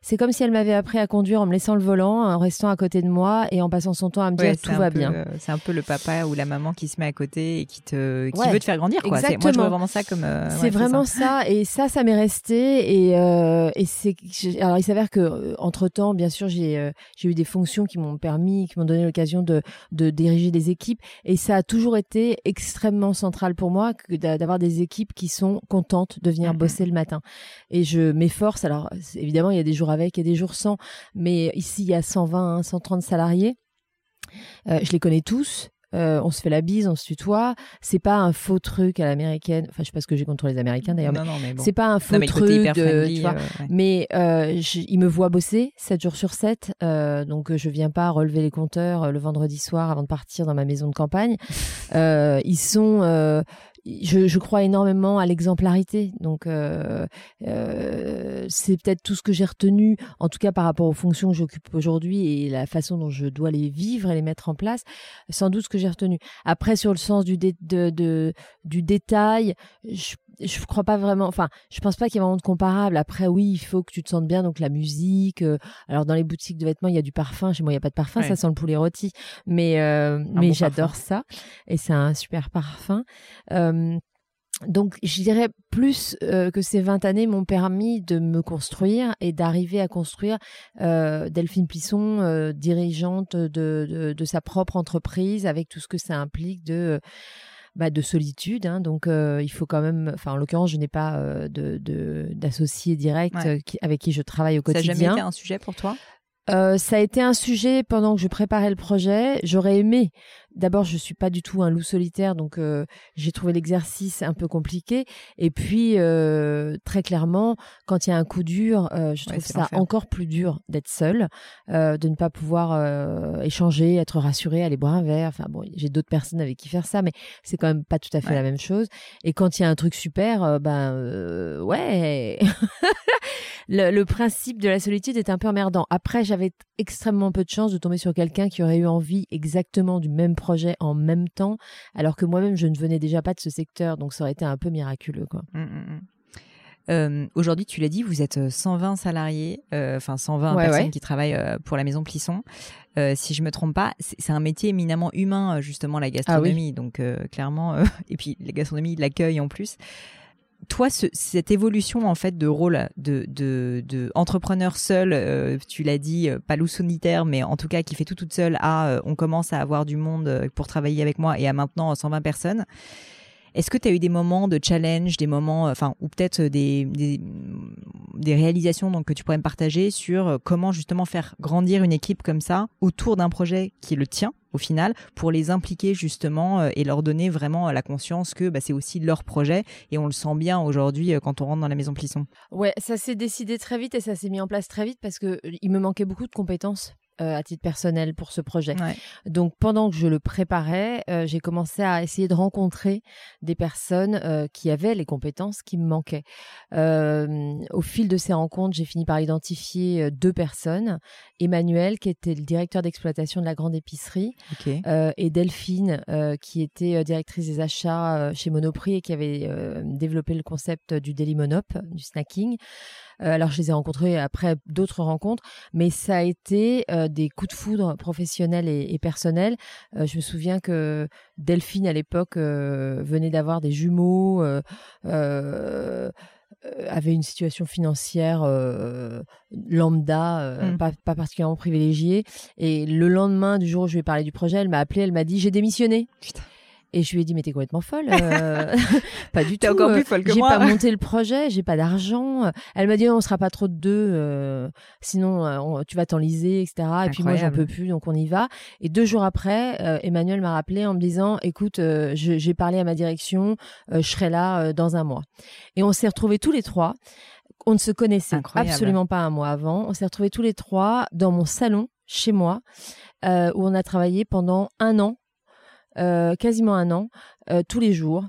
C'est comme si elle m'avait appris à conduire en me laissant le volant, en restant à côté de moi et en passant son temps à me dire tout va bien. C'est un peu le papa ou la maman qui se met à côté et qui te qui veut te faire grandir. Quoi. Moi, je vois vraiment ça comme. c'est vraiment ça. Et ça, ça m'est resté. Et, et c'est. Alors, il s'avère que entre temps, bien sûr, j'ai j'ai eu des fonctions qui m'ont permis, qui m'ont donné l'occasion de de diriger des équipes. Et ça a toujours été extrêmement central pour moi d'avoir des équipes qui sont contentes de venir bosser le matin. Et je m'efforce. Alors, évidemment, il y a des jours avec et des jours sans. Mais ici, il y a 120, 130 salariés. Euh, je les connais tous. Euh, on se fait la bise, on se tutoie. C'est pas un faux truc à l'américaine. Enfin, je sais pas ce que j'ai contre les Américains d'ailleurs. Mais, c'est pas un faux truc. De, tu vois, Mais euh, ils me voient bosser 7 jours sur 7. Euh, donc, je viens pas relever les compteurs le vendredi soir avant de partir dans ma maison de campagne. ils sont je, je, crois énormément à l'exemplarité. Donc, euh, euh, c'est peut-être tout ce que j'ai retenu, en tout cas par rapport aux fonctions que j'occupe aujourd'hui et la façon dont je dois les vivre et les mettre en place. Sans doute ce que j'ai retenu. Après, sur le sens du, de, de, du détail, je je crois pas vraiment. Enfin, je pense pas qu'il y ait vraiment de comparable. Après, oui, il faut que tu te sentes bien. Donc la musique. Euh, alors dans les boutiques de vêtements, il y a du parfum. Chez moi, il y a pas de parfum. Ça sent le poulet rôti. Mais euh, mais j'adore ça. Et c'est un super parfum. Euh, donc, je dirais plus que ces 20 années m'ont permis de me construire et d'arriver à construire Delphine Plisson, dirigeante de, de, de, sa propre entreprise, avec tout ce que ça implique de bah, de solitude. Hein, donc, euh, il faut quand même. Enfin, en l'occurrence, je n'ai pas euh, de d'associé direct euh, avec qui je travaille au quotidien. Ça n'a jamais été un sujet pour toi? Euh, ça a été un sujet pendant que je préparais le projet. J'aurais aimé. D'abord, je suis pas du tout un loup solitaire, donc euh, j'ai trouvé l'exercice un peu compliqué. Et puis, euh, très clairement, quand il y a un coup dur, je trouve ça encore plus dur d'être seul, de ne pas pouvoir échanger, être rassuré, aller boire un verre. Enfin bon, j'ai d'autres personnes avec qui faire ça, mais c'est quand même pas tout à fait la même chose. Et quand il y a un truc super, ben ouais. le, principe de la solitude est un peu emmerdant. Après, j'avais extrêmement peu de chance de tomber sur quelqu'un qui aurait eu envie exactement du même projet en même temps, alors que moi-même, je ne venais déjà pas de ce secteur, donc ça aurait été un peu miraculeux. Quoi. Mmh, mmh, mmh. Euh, aujourd'hui, tu l'as dit, vous êtes 120 euh, salariés, euh, enfin 120 personnes qui travaillent pour la maison Plisson. si je me trompe pas, c'est un métier éminemment humain, justement la ah gastronomie. Donc clairement, et puis la gastronomie, l'accueil en plus toi, cette évolution en fait de rôle de, de, entrepreneur seul, euh, tu l'as dit, euh, pas loup solitaire, mais en tout cas qui fait tout toute seule, à euh, on commence à avoir du monde pour travailler avec moi et à maintenant 120 personnes. Est-ce que tu as eu des moments de challenge, des moments, enfin, ou peut-être des, des, réalisations donc, que tu pourrais me partager sur comment justement faire grandir une équipe comme ça autour d'un projet qui le tien au final, pour les impliquer justement euh, et leur donner vraiment la conscience que bah, c'est aussi leur projet et on le sent bien aujourd'hui euh, quand on rentre dans la maison Plisson? Ouais, ça s'est décidé très vite et ça s'est mis en place très vite parce que il me manquait beaucoup de compétences euh, à titre personnel pour ce projet. Donc pendant que je le préparais, euh, j'ai commencé à essayer de rencontrer des personnes euh, qui avaient les compétences qui me manquaient. au fil de ces rencontres, j'ai fini par identifier deux personnes Emmanuel qui était le directeur d'exploitation de la grande épicerie et Delphine qui était directrice des achats chez Monoprix et qui avait développé le concept du Daily Monop, du snacking. Alors, je les ai rencontrés après d'autres rencontres, mais ça a été euh, des coups de foudre professionnels et, personnels. Euh, je me souviens que Delphine, à l'époque, venait d'avoir des jumeaux. avait une situation financière lambda, mmh. pas, particulièrement privilégiée. Et le lendemain du jour où je lui ai parlé du projet, elle m'a appelé, elle m'a dit j'ai démissionné. Putain. Et je lui ai dit, mais t'es complètement folle. Euh, pas du tout. encore plus folle que moi. J'ai pas monté le projet, j'ai pas d'argent. Elle m'a dit, on sera pas trop de deux, euh, sinon euh, tu vas t'enliser, etc. Et puis moi, j'en peux plus, donc on y va. Et deux jours après, Emmanuel m'a rappelé en me disant, écoute, j'ai parlé à ma direction, je serai là dans un mois. Et on s'est retrouvés tous les trois. On ne se connaissait absolument pas un mois avant. On s'est retrouvés tous les trois dans mon salon chez moi, où on a travaillé pendant un an euh, quasiment un an, euh, tous les jours,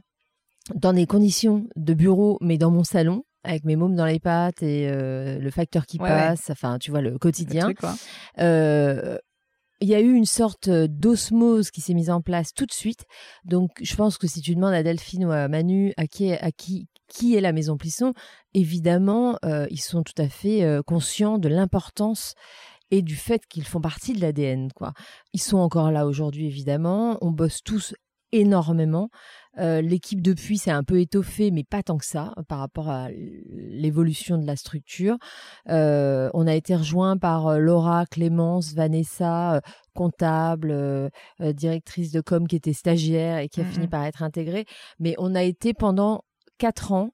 dans des conditions de bureau, mais dans mon salon, avec mes mômes dans les pattes et euh, le facteur qui passe, enfin, tu vois, le quotidien. il y a eu une sorte d'osmose qui s'est mise en place tout de suite. Donc, je pense que si tu demandes à Delphine ou à Manu à qui, à qui, qui est la Maison Plisson, évidemment, ils sont tout à fait conscients de l'importance et du fait qu'ils font partie de l'ADN. Quoi. Ils sont encore là aujourd'hui, évidemment. On bosse tous énormément. Euh, l'équipe depuis s'est un peu étoffée, mais pas tant que ça par rapport à l'évolution de la structure. Euh, on a été rejoint par euh, Laura, Clémence, Vanessa, comptable, directrice de com qui était stagiaire et qui a mmh fini par être intégrée. Mais on a été pendant quatre ans,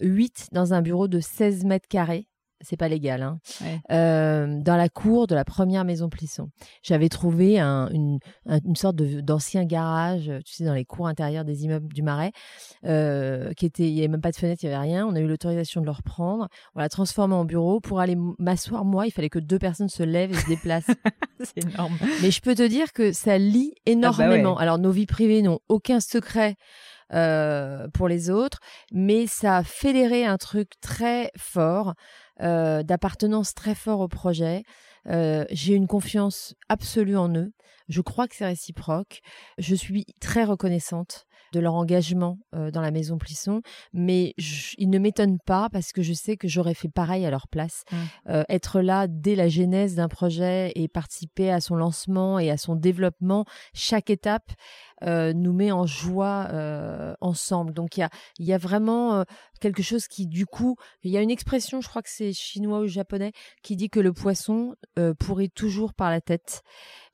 huit dans un bureau de 16 mètres carrés c'est pas légal, hein. euh, dans la cour de la première maison Plisson. J'avais trouvé une, sorte d'ancien garage, tu sais, dans les cours intérieures des immeubles du Marais, euh, qui était, il n'y avait même pas de fenêtre, il n'y avait rien. On a eu l'autorisation de le reprendre. On l'a transformé en bureau. Pour aller m'asseoir, moi, il fallait que deux personnes se lèvent et se déplacent. c'est énorme. Mais je peux te dire que ça lie ah bah énormément. Alors, nos vies privées n'ont aucun secret. Euh, pour les autres, mais ça a fédéré un truc très fort euh, d'appartenance très fort au projet. Euh, j'ai une confiance absolue en eux. Je crois que c'est réciproque. Je suis très reconnaissante de leur engagement euh, dans la maison Plisson, mais ils ne m'étonnent pas parce que je sais que j'aurais fait pareil à leur place. Mmh. être là dès la genèse d'un projet et participer à son lancement et à son développement, chaque étape nous met en joie ensemble. Donc il y a, y a vraiment quelque chose qui, du coup, il y a une expression, je crois que c'est chinois ou japonais, qui dit que le poisson euh, pourrit toujours par la tête.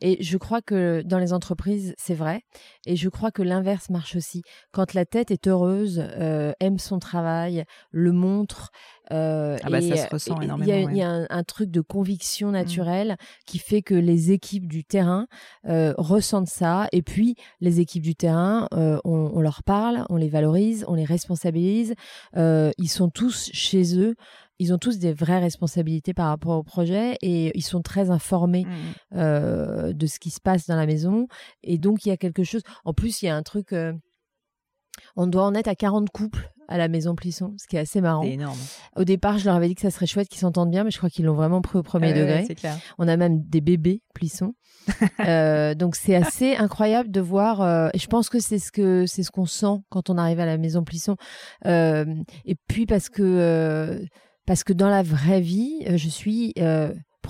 Et je crois que dans les entreprises, c'est vrai. Et je crois que l'inverse marche aussi. Quand la tête est heureuse, euh, aime son travail, le montre. Euh, ah bah ça se ressent énormément. Il y a, un, truc de conviction mmh. naturelle qui fait que les équipes du terrain ressentent ça. Et puis, les équipes du terrain, on, on leur parle, on les valorise, on les responsabilise. Euh, ils sont tous chez eux. Ils ont tous des vraies responsabilités par rapport au projet et ils sont très informés mmh. euh, de ce qui se passe dans la maison. Et donc, il y a quelque chose. En plus, il y a un truc. Euh, on doit en être à 40 couples à la maison Plisson, ce qui est assez marrant. C'est énorme. Au départ, je leur avais dit que ça serait chouette qu'ils s'entendent bien, mais je crois qu'ils l'ont vraiment pris au premier degré. On a même des bébés Plisson. euh, donc c'est assez incroyable de voir. Euh, et je pense que c'est ce que c'est ce qu'on sent quand on arrive à la maison Plisson. Euh, et puis parce que parce que dans la vraie vie, je suis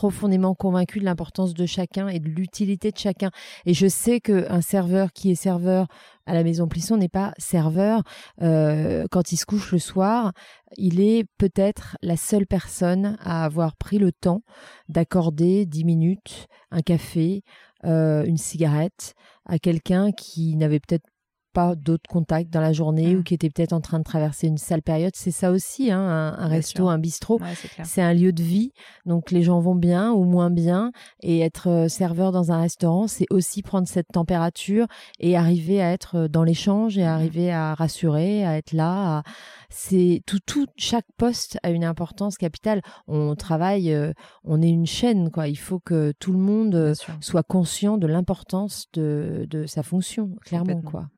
profondément convaincue de l'importance de chacun et de l'utilité de chacun. Et je sais qu'un serveur qui est serveur à la maison Plisson n'est pas serveur. Euh, quand il se couche le soir, il est peut-être la seule personne à avoir pris le temps d'accorder dix minutes, un café, euh, une cigarette à quelqu'un qui n'avait peut-être pas d'autres contacts dans la journée ou mmh. qui était peut-être en train de traverser une sale période. C'est ça aussi, hein, un, resto, un bistrot. c'est un lieu de vie. Donc les gens vont bien ou moins bien. Et être euh, serveur dans un restaurant, c'est aussi prendre cette température et arriver à être dans l'échange et mmh. arriver à rassurer, à être là. C'est tout, tout, chaque poste a une importance capitale. On travaille, euh, on est une chaîne, quoi. Il faut que tout le monde euh, soit conscient de l'importance de, de sa fonction, clairement, quoi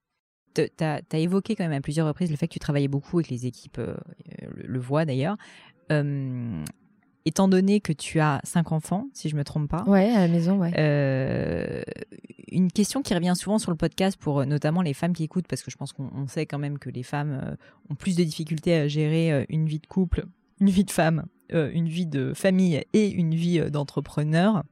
tu as, évoqué quand même à plusieurs reprises le fait que tu travaillais beaucoup et que les équipes euh, le, voient d'ailleurs. Euh, étant donné que tu as cinq enfants, si je me trompe pas. Ouais, à la maison, ouais. Euh, une question qui revient souvent sur le podcast pour notamment les femmes qui écoutent, parce que je pense qu'on sait quand même que les femmes ont plus de difficultés à gérer une vie de couple, une vie de femme, une vie de famille et une vie d'entrepreneur.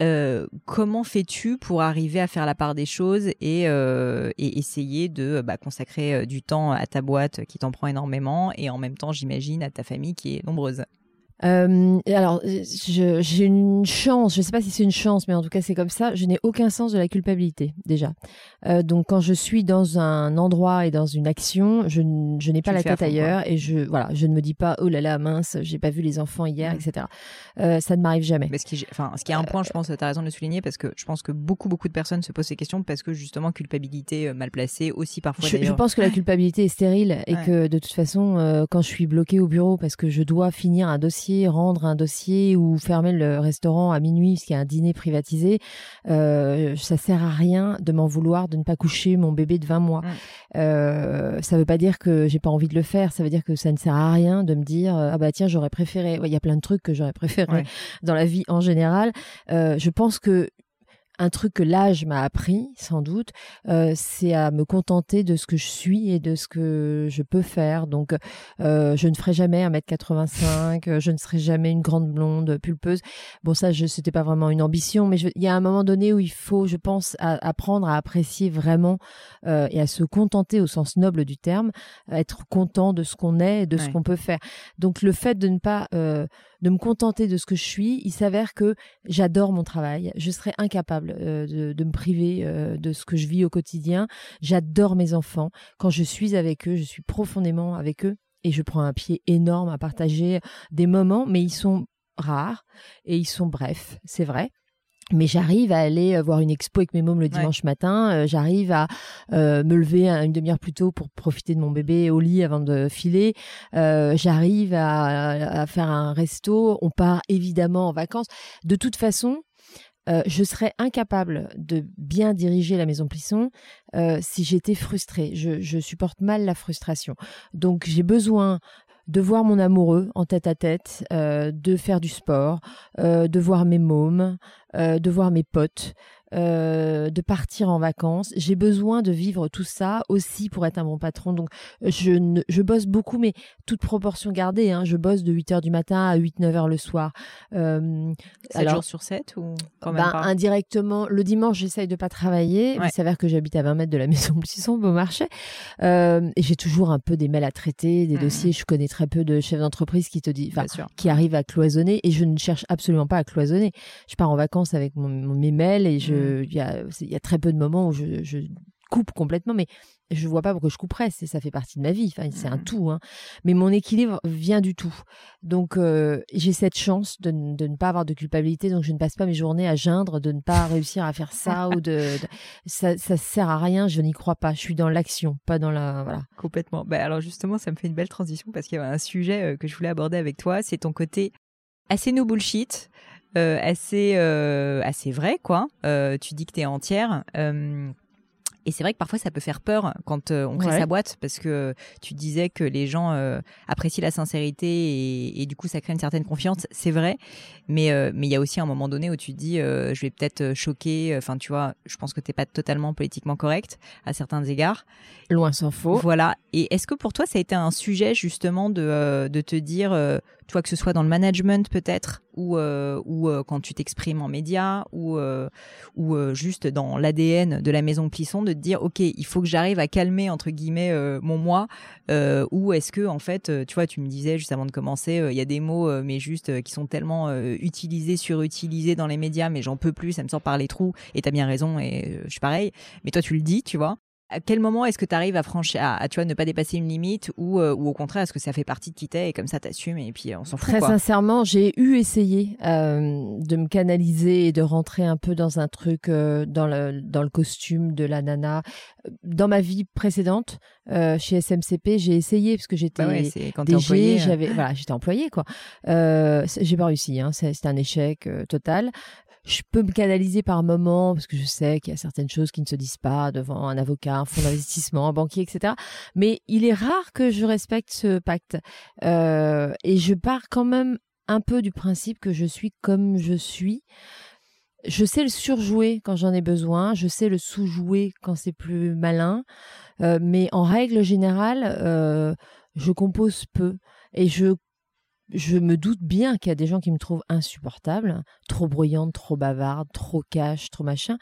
Euh, comment fais-tu pour arriver à faire la part des choses et, euh, essayer de bah, consacrer euh, du temps à ta boîte qui t'en prend énormément et en même temps, j'imagine, à ta famille qui est nombreuse? Euh, alors, j'ai une chance, je ne sais pas si c'est une chance, mais en tout cas c'est comme ça, je n'ai aucun sens de la culpabilité déjà. Euh, donc quand je suis dans un endroit et dans une action, je, je n'ai pas la tête ailleurs et je voilà, je ne me dis pas oh là là mince, j'ai pas vu les enfants hier, mmh. etc. Euh, ça ne m'arrive jamais. ce qui, enfin, ce qui est un point, je pense, tu as raison de le souligner parce que je pense que beaucoup beaucoup de personnes se posent ces questions parce que justement culpabilité mal placée aussi parfois. Je, je pense que la culpabilité est stérile et que de toute façon, quand je suis bloquée au bureau parce que je dois finir un dossier rendre un dossier ou fermer le restaurant à minuit parce qu'il y a un dîner privatisé, euh, ça sert à rien de m'en vouloir de ne pas coucher mon bébé de 20 mois. Euh, ça veut pas dire que j'ai pas envie de le faire, ça veut dire que ça ne sert à rien de me dire ah bah tiens j'aurais préféré. Il y a plein de trucs que j'aurais préféré dans la vie en général. Euh, je pense que un truc que l'âge m'a appris, sans doute, euh, c'est à me contenter de ce que je suis et de ce que je peux faire. Donc, euh, je ne ferai jamais 1m85, euh, je ne serai jamais une grande blonde pulpeuse. Bon, ça, je c'était pas vraiment une ambition, mais il y a un moment donné où il faut, je pense, apprendre à apprécier vraiment et à se contenter au sens noble du terme, être content de ce qu'on est et de ce qu'on peut faire. Donc, le fait de ne pas de me contenter de ce que je suis, il s'avère que j'adore mon travail. Je serais incapable euh, de, me priver euh, de ce que je vis au quotidien. J'adore mes enfants. Quand je suis avec eux, je suis profondément avec eux et je prends un pied énorme à partager des moments, mais ils sont rares et ils sont brefs, c'est vrai mais j'arrive à aller euh, voir une expo avec mes mômes le dimanche matin. Euh, j'arrive à euh, me lever une demi-heure plus tôt pour profiter de mon bébé au lit avant de filer. j'arrive à, faire un resto. On part évidemment en vacances. De toute façon, je serais incapable de bien diriger la maison Plisson si j'étais frustrée. Je, je, supporte mal la frustration. Donc j'ai besoin de voir mon amoureux en tête à tête, euh, de faire du sport, euh, de voir mes mômes, euh, de voir mes potes, euh, de partir en vacances. J'ai besoin de vivre tout ça aussi pour être un bon patron. Donc, je, je bosse beaucoup, mais toute proportion gardée. Hein. Je bosse de 8 heures du matin à 8-9 heures le soir. Euh, 7 jours sur 7 ou quand même ben, pas? Indirectement, le dimanche, j'essaye de pas travailler. Il s'avère que j'habite à 20 mètres de la maison Plisson, Beaumarchais. Euh, et j'ai toujours un peu des mails à traiter, des mmh. dossiers. Je connais très peu de chefs d'entreprise qui te disent, qui arrivent à cloisonner. Et je ne cherche absolument pas à cloisonner. Je pars en vacances avec mon, mes mails et je Il y, a, y a très peu de moments où je, je coupe complètement, mais je vois pas pourquoi je couperais. Ça fait partie de ma vie. Enfin, c'est un mm. tout. Hein. Mais mon équilibre vient du tout. Donc, euh, j'ai cette chance de, de, ne pas avoir de culpabilité. Donc, je ne passe pas mes journées à geindre de ne pas réussir à faire ça ou de, ça, ça sert à rien. Je n'y crois pas. Je suis dans l'action, pas dans la voilà. Complètement. Bah, alors justement, ça me fait une belle transition parce qu'il y avait un sujet euh, que je voulais aborder avec toi. C'est ton côté assez no bullshit. Euh, assez euh, assez vrai quoi. Euh, tu dis que tu es entière. Et c'est vrai que parfois ça peut faire peur quand on crée sa boîte parce que tu disais que les gens apprécient la sincérité et, du coup ça crée une certaine confiance. C'est vrai, mais mais il y a aussi un moment donné où tu dis je vais peut-être choquer. Enfin tu vois, je pense que t'es pas totalement politiquement correct à certains égards. Loin s'en faut. Voilà. Et est-ce que pour toi ça a été un sujet justement de de te dire toi que ce soit dans le management peut-être ou ou quand tu t'exprimes en médias ou ou juste dans l'ADN de la maison Plisson de te dire ok il faut que j'arrive à calmer entre guillemets mon moi ou est-ce que en fait tu vois tu me disais juste avant de commencer il y a des mots mais juste qui sont tellement utilisés surutilisés dans les médias mais j'en peux plus ça me sort par les trous et t'as bien raison et je suis pareil. Mais toi tu le dis tu vois à quel moment est-ce que tu arrives à franchir, à, tu vois, ne pas dépasser une limite ou, euh, ou au contraire, est-ce que ça fait partie de qui t'es et comme ça t'assumes et puis on s'en fout Très sincèrement, j'ai eu essayé euh, de me canaliser et de rentrer un peu dans un truc euh, dans le dans le costume de la nana. Dans ma vie précédente, chez SMCP, j'ai essayé parce que j'étais bah DG, j'avais voilà, j'étais employée quoi. j'ai pas réussi, hein, c'est un échec total je peux me canaliser par moment parce que je sais qu'il y a certaines choses qui ne se disent pas devant un avocat, un fonds d'investissement, un banquier, etc. Mais il est rare que je respecte ce pacte. Euh, et je pars quand même un peu du principe que je suis comme je suis. Je sais le surjouer quand j'en ai besoin, je sais le sous-jouer quand c'est plus malin, euh, mais en règle générale, euh, je compose peu et je je me doute bien qu'il y a des gens qui me trouvent insupportable, trop bruyante, trop bavarde, trop cash, trop machin.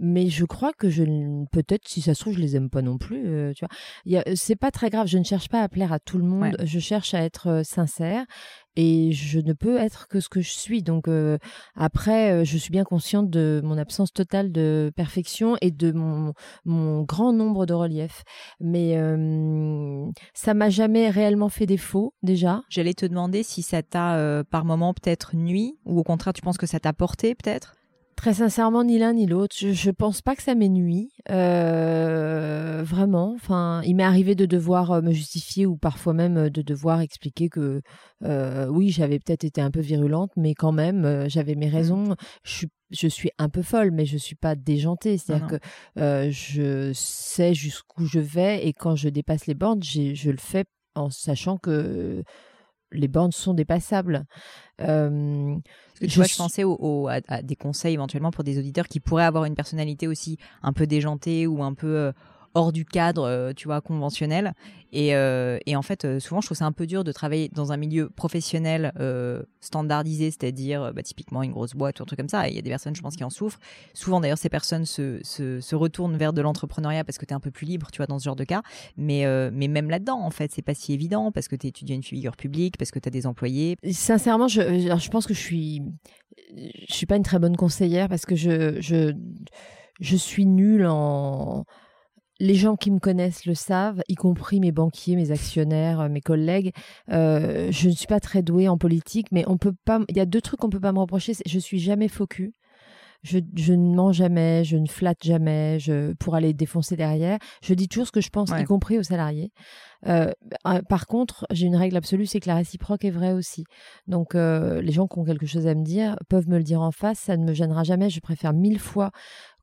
Mais je crois que je peut-être si ça se trouve je les aime pas non plus. Euh, tu vois, c'est pas très grave. Je ne cherche pas à plaire à tout le monde. Je cherche à être euh, sincère et je ne peux être que ce que je suis. Donc euh, après, euh, je suis bien consciente de mon absence totale de perfection et de mon, mon grand nombre de reliefs. Mais euh, ça m'a jamais réellement fait défaut déjà. J'allais te demander si ça t'a euh, par moment peut-être nuit ou au contraire tu penses que ça t'a porté peut-être? Très sincèrement, ni l'un ni l'autre. Je, je pense pas que ça m'ait nuit. Euh, vraiment. Enfin, il m'est arrivé de devoir euh, me justifier ou parfois même euh, de devoir expliquer que euh, oui, j'avais peut-être été un peu virulente, mais quand même, euh, j'avais mes mmh. raisons. Je suis je suis un peu folle, mais je suis pas déjantée. C'est-à-dire que euh, je sais jusqu'où je vais et quand je dépasse les bornes, je le fais en sachant que les bornes sont dépassables. Euh, tu je vois, je pensais au, à, des conseils éventuellement pour des auditeurs qui pourraient avoir une personnalité aussi un peu déjantée ou un peu euh, hors du cadre, euh, tu vois, conventionnel. Et, euh, et en fait, euh, souvent, je trouve ça un peu dur de travailler dans un milieu professionnel standardisé, c'est-à-dire bah, typiquement une grosse boîte ou un truc comme ça. Il y a des personnes, je pense, qui en souffrent. Souvent, d'ailleurs, ces personnes se, se, se retournent vers de l'entrepreneuriat parce que tu es un peu plus libre, tu vois, dans ce genre de cas. Mais, mais même là-dedans, en fait, c'est pas si évident parce que tu étudies une figure publique, parce que tu as des employés. Sincèrement, je, je pense que je suis, je suis pas une très bonne conseillère parce que je, je, je suis nulle en les gens qui me connaissent le savent, y compris mes banquiers, mes actionnaires, euh, mes collègues. Euh, je ne suis pas très douée en politique, mais on peut pas. Il y a deux trucs qu'on peut pas me reprocher. Je suis jamais faux Je, je, ne mens jamais, je ne flatte jamais, je, pour aller défoncer derrière. Je dis toujours ce que je pense, y compris aux salariés. Euh, euh, par contre, j'ai une règle absolue, c'est que la réciproque est vraie aussi. Donc, euh, les gens qui ont quelque chose à me dire peuvent me le dire en face, ça ne me gênera jamais. Je préfère mille fois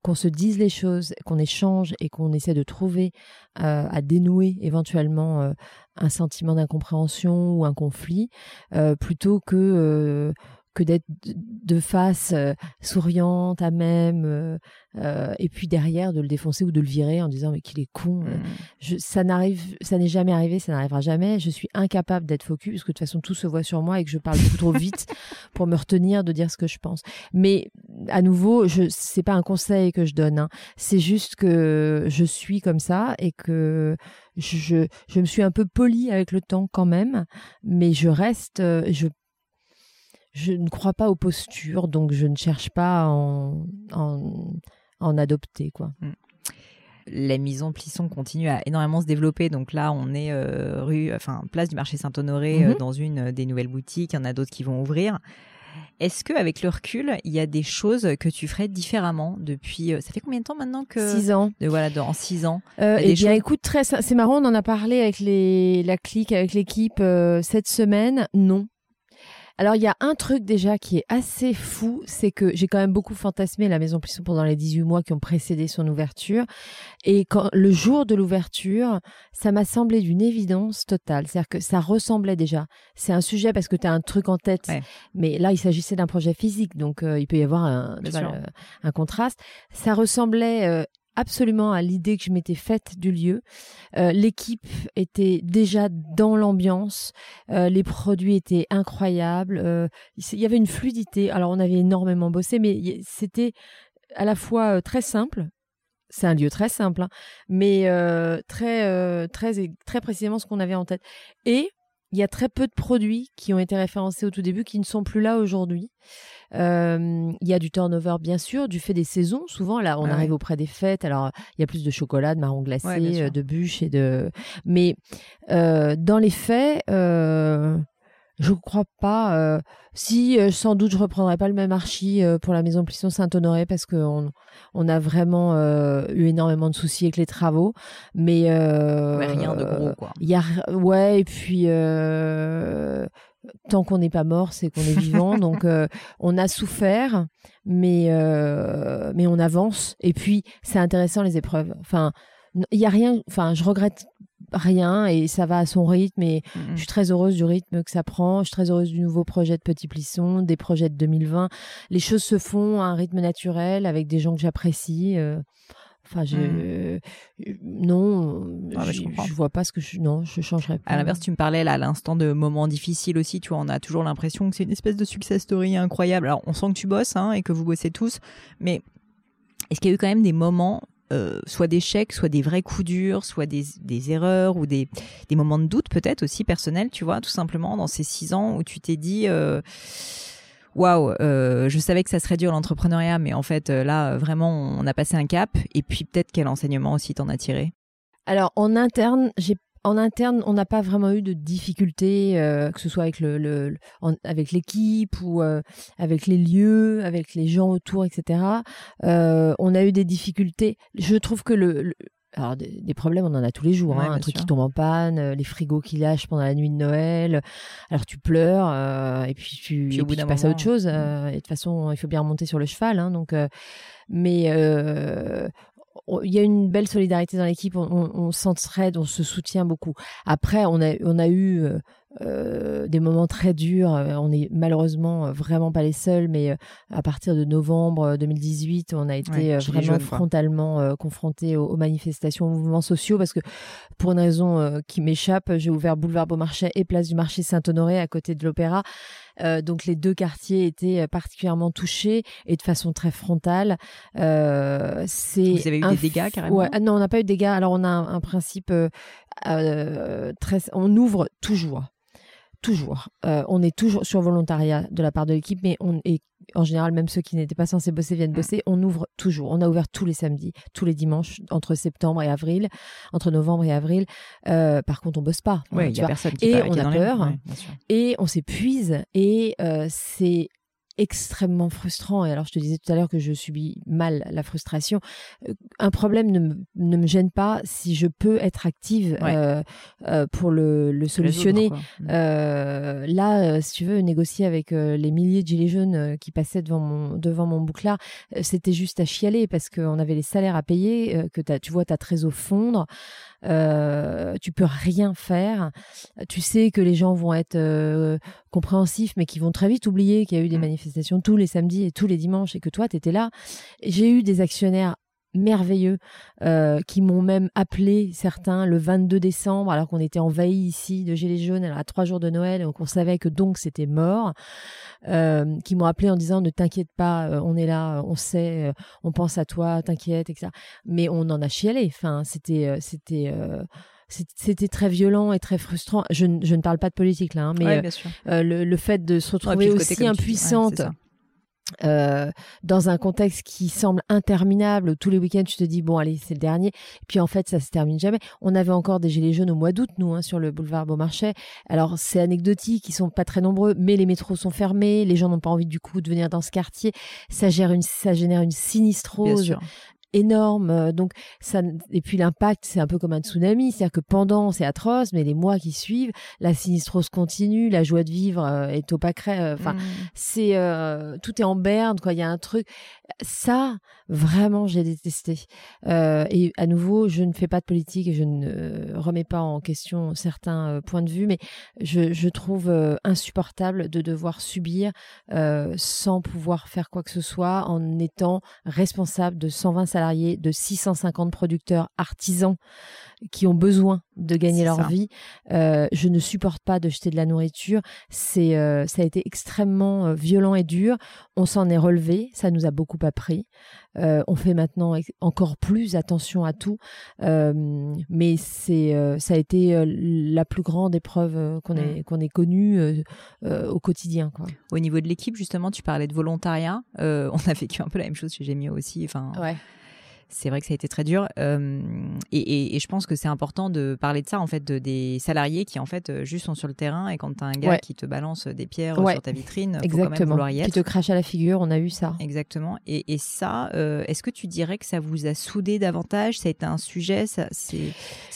qu'on se dise les choses, qu'on échange et qu'on essaie de trouver euh, à dénouer éventuellement euh, un sentiment d'incompréhension ou un conflit, euh, plutôt que que d'être de face euh, souriante à même euh, euh, et puis derrière de le défoncer ou de le virer en disant mais qu'il est con mmh. je, ça n'arrive ça n'est jamais arrivé ça n'arrivera jamais je suis incapable d'être focus parce que de toute façon tout se voit sur moi et que je parle beaucoup trop vite pour me retenir de dire ce que je pense mais à nouveau je c'est pas un conseil que je donne hein. c'est juste que je suis comme ça et que je, je me suis un peu poli avec le temps quand même mais je reste je je ne crois pas aux postures, donc je ne cherche pas à en, en, adopter. Quoi. Mm. La maison Plisson continue à énormément se développer. Donc là, on est euh, rue, enfin place du marché Saint-Honoré, euh, mhm. dans une des nouvelles boutiques. Il y en a d'autres qui vont ouvrir. Est-ce que, avec le recul, il y a des choses que tu ferais différemment depuis euh, Ça fait combien de temps maintenant que Six ans. De voilà, dans six ans. eh bien, écoute, très, c'est marrant. On en a parlé avec les, la clique, avec l'équipe cette semaine. Non, alors il y a un truc déjà qui est assez fou, c'est que j'ai quand même beaucoup fantasmé la Maison Plisson pendant les 18 mois qui ont précédé son ouverture. Et quand le jour de l'ouverture, ça m'a semblé d'une évidence totale. C'est-à-dire que ça ressemblait déjà. C'est un sujet parce que tu as un truc en tête, mais là il s'agissait d'un projet physique, donc euh, il peut y avoir un, un contraste. Ça ressemblait euh, absolument à l'idée que je m'étais faite du lieu. Euh, l'équipe était déjà dans l'ambiance, euh, les produits étaient incroyables, euh, il y avait une fluidité. Alors on avait énormément bossé, mais c'était à la fois très simple. C'est un lieu très simple, hein, mais très, très, très précisément ce qu'on avait en tête. Et il y a très peu de produits qui ont été référencés au tout début qui ne sont plus là aujourd'hui. Euh, il y a du turnover bien sûr, du fait des saisons. Souvent là, on arrive auprès des fêtes. Alors il y a plus de chocolat, de marron glacé, euh, de bûches et de. Mais euh, dans les faits, euh, je crois pas. Si, sans doute, je reprendrai pas le même archi pour la maison Plisson Saint-Honoré parce qu'on on a vraiment eu énormément de soucis avec les travaux. Mais, rien de gros, quoi. Y a, ouais, et puis tant qu'on n'est pas mort, c'est qu'on est vivant. donc, on a souffert, mais mais on avance. Et puis, c'est intéressant les épreuves. Enfin, il y a rien. Enfin, je regrette rien et ça va à son rythme et je suis très heureuse du rythme que ça prend. Je suis très heureuse du nouveau projet de Petit Plisson, des projets de 2020. Les choses se font à un rythme naturel avec des gens que j'apprécie. Euh. Enfin, je, mmh. non, ah je, vois pas ce que je, non, je changerais pas. À l'inverse, tu me parlais là à l'instant de moments difficiles aussi. Tu vois, on a toujours l'impression que c'est une espèce de success story incroyable. Alors, on sent que tu bosses hein, et que vous bossez tous, mais est-ce qu'il y a eu quand même des moments euh, soit d'échecs, soit des vrais coups durs, soit des, des erreurs ou des, des moments de doute peut-être aussi personnels, tu vois, tout simplement dans ces six ans où tu t'es dit euh, waouh, euh, je savais que ça serait dur l'entrepreneuriat, mais en fait là vraiment on a passé un cap. Et puis peut-être quel enseignement aussi t'en as tiré? Alors en interne, j'ai en interne, on n'a pas vraiment eu de difficultés, euh, que ce soit avec le, avec l'équipe ou euh, avec les lieux, avec les gens autour, etc. Euh, on a eu des difficultés. Je trouve que le, alors des, problèmes, on en a tous les jours. Hein, un truc qui tombe en panne, les frigos qui lâchent pendant la nuit de Noël. Alors tu pleures et puis tu, tu passes à autre chose. et de toute façon, il faut bien remonter sur le cheval. Hein, donc, mais il y a une belle solidarité dans l'équipe, on, on, on s'entraide, on se soutient beaucoup. Après, on a, on a eu euh, euh des moments très durs. Euh, on est malheureusement euh, vraiment pas les seuls, mais à partir de novembre 2018, on a été vraiment frontalement confrontés aux, manifestations, aux mouvements sociaux, parce que pour une raison qui m'échappe, j'ai ouvert boulevard Beaumarchais et place du marché Saint-Honoré à côté de l'Opéra. Euh, donc les deux quartiers étaient euh, particulièrement touchés et de façon très frontale. Euh, c'est Vous avez eu des dégâts carrément ah Non, on n'a pas eu de dégâts. Alors on a un, principe très... On ouvre toujours toujours. on est toujours sur volontariat de la part de l'équipe, mais on est en général, même ceux qui n'étaient pas censés bosser viennent bosser. On ouvre toujours. On a ouvert tous les samedis, tous les dimanches, entre septembre et avril, entre novembre et avril. Euh, par contre, on bosse pas. il y a personne qui Et on a peur. et on s'épuise. Et euh, c'est extrêmement frustrant. Et alors, je te disais tout à l'heure que je subis mal la frustration. Euh, un problème ne me, ne me gêne pas si je peux être active euh, euh, pour le, le solutionner. Mm. euh, là, si tu veux négocier avec les milliers de gilets jaunes qui passaient devant mon, devant mon bouclard, c'était juste à chialer parce qu'on avait les salaires à payer, que as, tu vois ta trésor fondre. Euh, tu peux rien faire. Tu sais que les gens vont être euh, compréhensifs, mais qui vont très vite oublier qu'il y a eu des mmh. manifestations tous les samedis et tous les dimanches et que toi, tu étais là. J'ai eu des actionnaires merveilleux euh, qui m'ont même appelé certains le 22 décembre alors qu'on était envahi ici de gilets jaunes alors à trois jours de Noël donc on savait que donc c'était mort euh, qui m'ont appelé en disant ne t'inquiète pas euh, on est là on sait on pense à toi t'inquiète etc mais on en a chialé. Enfin c'était c'était c'était très violent et très frustrant. Je, je, ne parle pas de politique là, hein, mais le, le, fait de se retrouver aussi impuissante euh, dans un contexte qui semble interminable, tous les week-ends tu te dis bon allez c'est le dernier, puis en fait ça se termine jamais. On avait encore des gilets jaunes au mois d'août nous hein, sur le boulevard Beaumarchais. Alors c'est anecdotique, ils sont pas très nombreux, mais les métros sont fermés, les gens n'ont pas envie du coup de venir dans ce quartier. Ça gère une, ça génère une sinistrose énorme. Euh, donc ça et puis l'impact, c'est un peu comme un tsunami, c'est-à-dire que pendant c'est atroce, mais les mois qui suivent, la sinistrose continue, la joie de vivre euh, est au pâquerette. Euh, enfin, mmh. c'est tout est en berne quoi. Il y a un truc. Ça, vraiment, j'ai détesté. Euh, et à nouveau, je ne fais pas de politique et je ne remets pas en question certains euh, points de vue, mais je, je trouve euh, insupportable de devoir subir sans pouvoir faire quoi que ce soit en étant responsable de 120 salariés, de 650 producteurs artisans qui ont besoin de gagner leur ça. vie. Je ne supporte pas de jeter de la nourriture. C'est, ça a été extrêmement violent et dur. On s'en est relevé. Ça nous a beaucoup appris. Euh, on fait maintenant encore plus attention à tout. Euh, mais c'est, euh, ça a été euh, la plus grande épreuve euh, qu'on ait, qu'on ait connue au quotidien. Quoi. Au niveau de l'équipe, justement, tu parlais de volontariat. On a vécu un peu la même chose chez Gemio aussi. Enfin, Ouais. C'est vrai que ça a été très dur. Euh, et, et- et je pense que c'est important de parler de ça, en fait, de, des salariés qui, en fait, euh, juste sont sur le terrain et quand t'as un gars Ouais. qui te balance des pierres euh, Ouais. sur ta vitrine, faut quand même Exactement. vouloir y Qui te crache à la figure. On a eu ça. Exactement. Et, et ça, euh, est-ce que tu dirais que ça vous a soudé davantage? Ça a été un sujet ça, C'est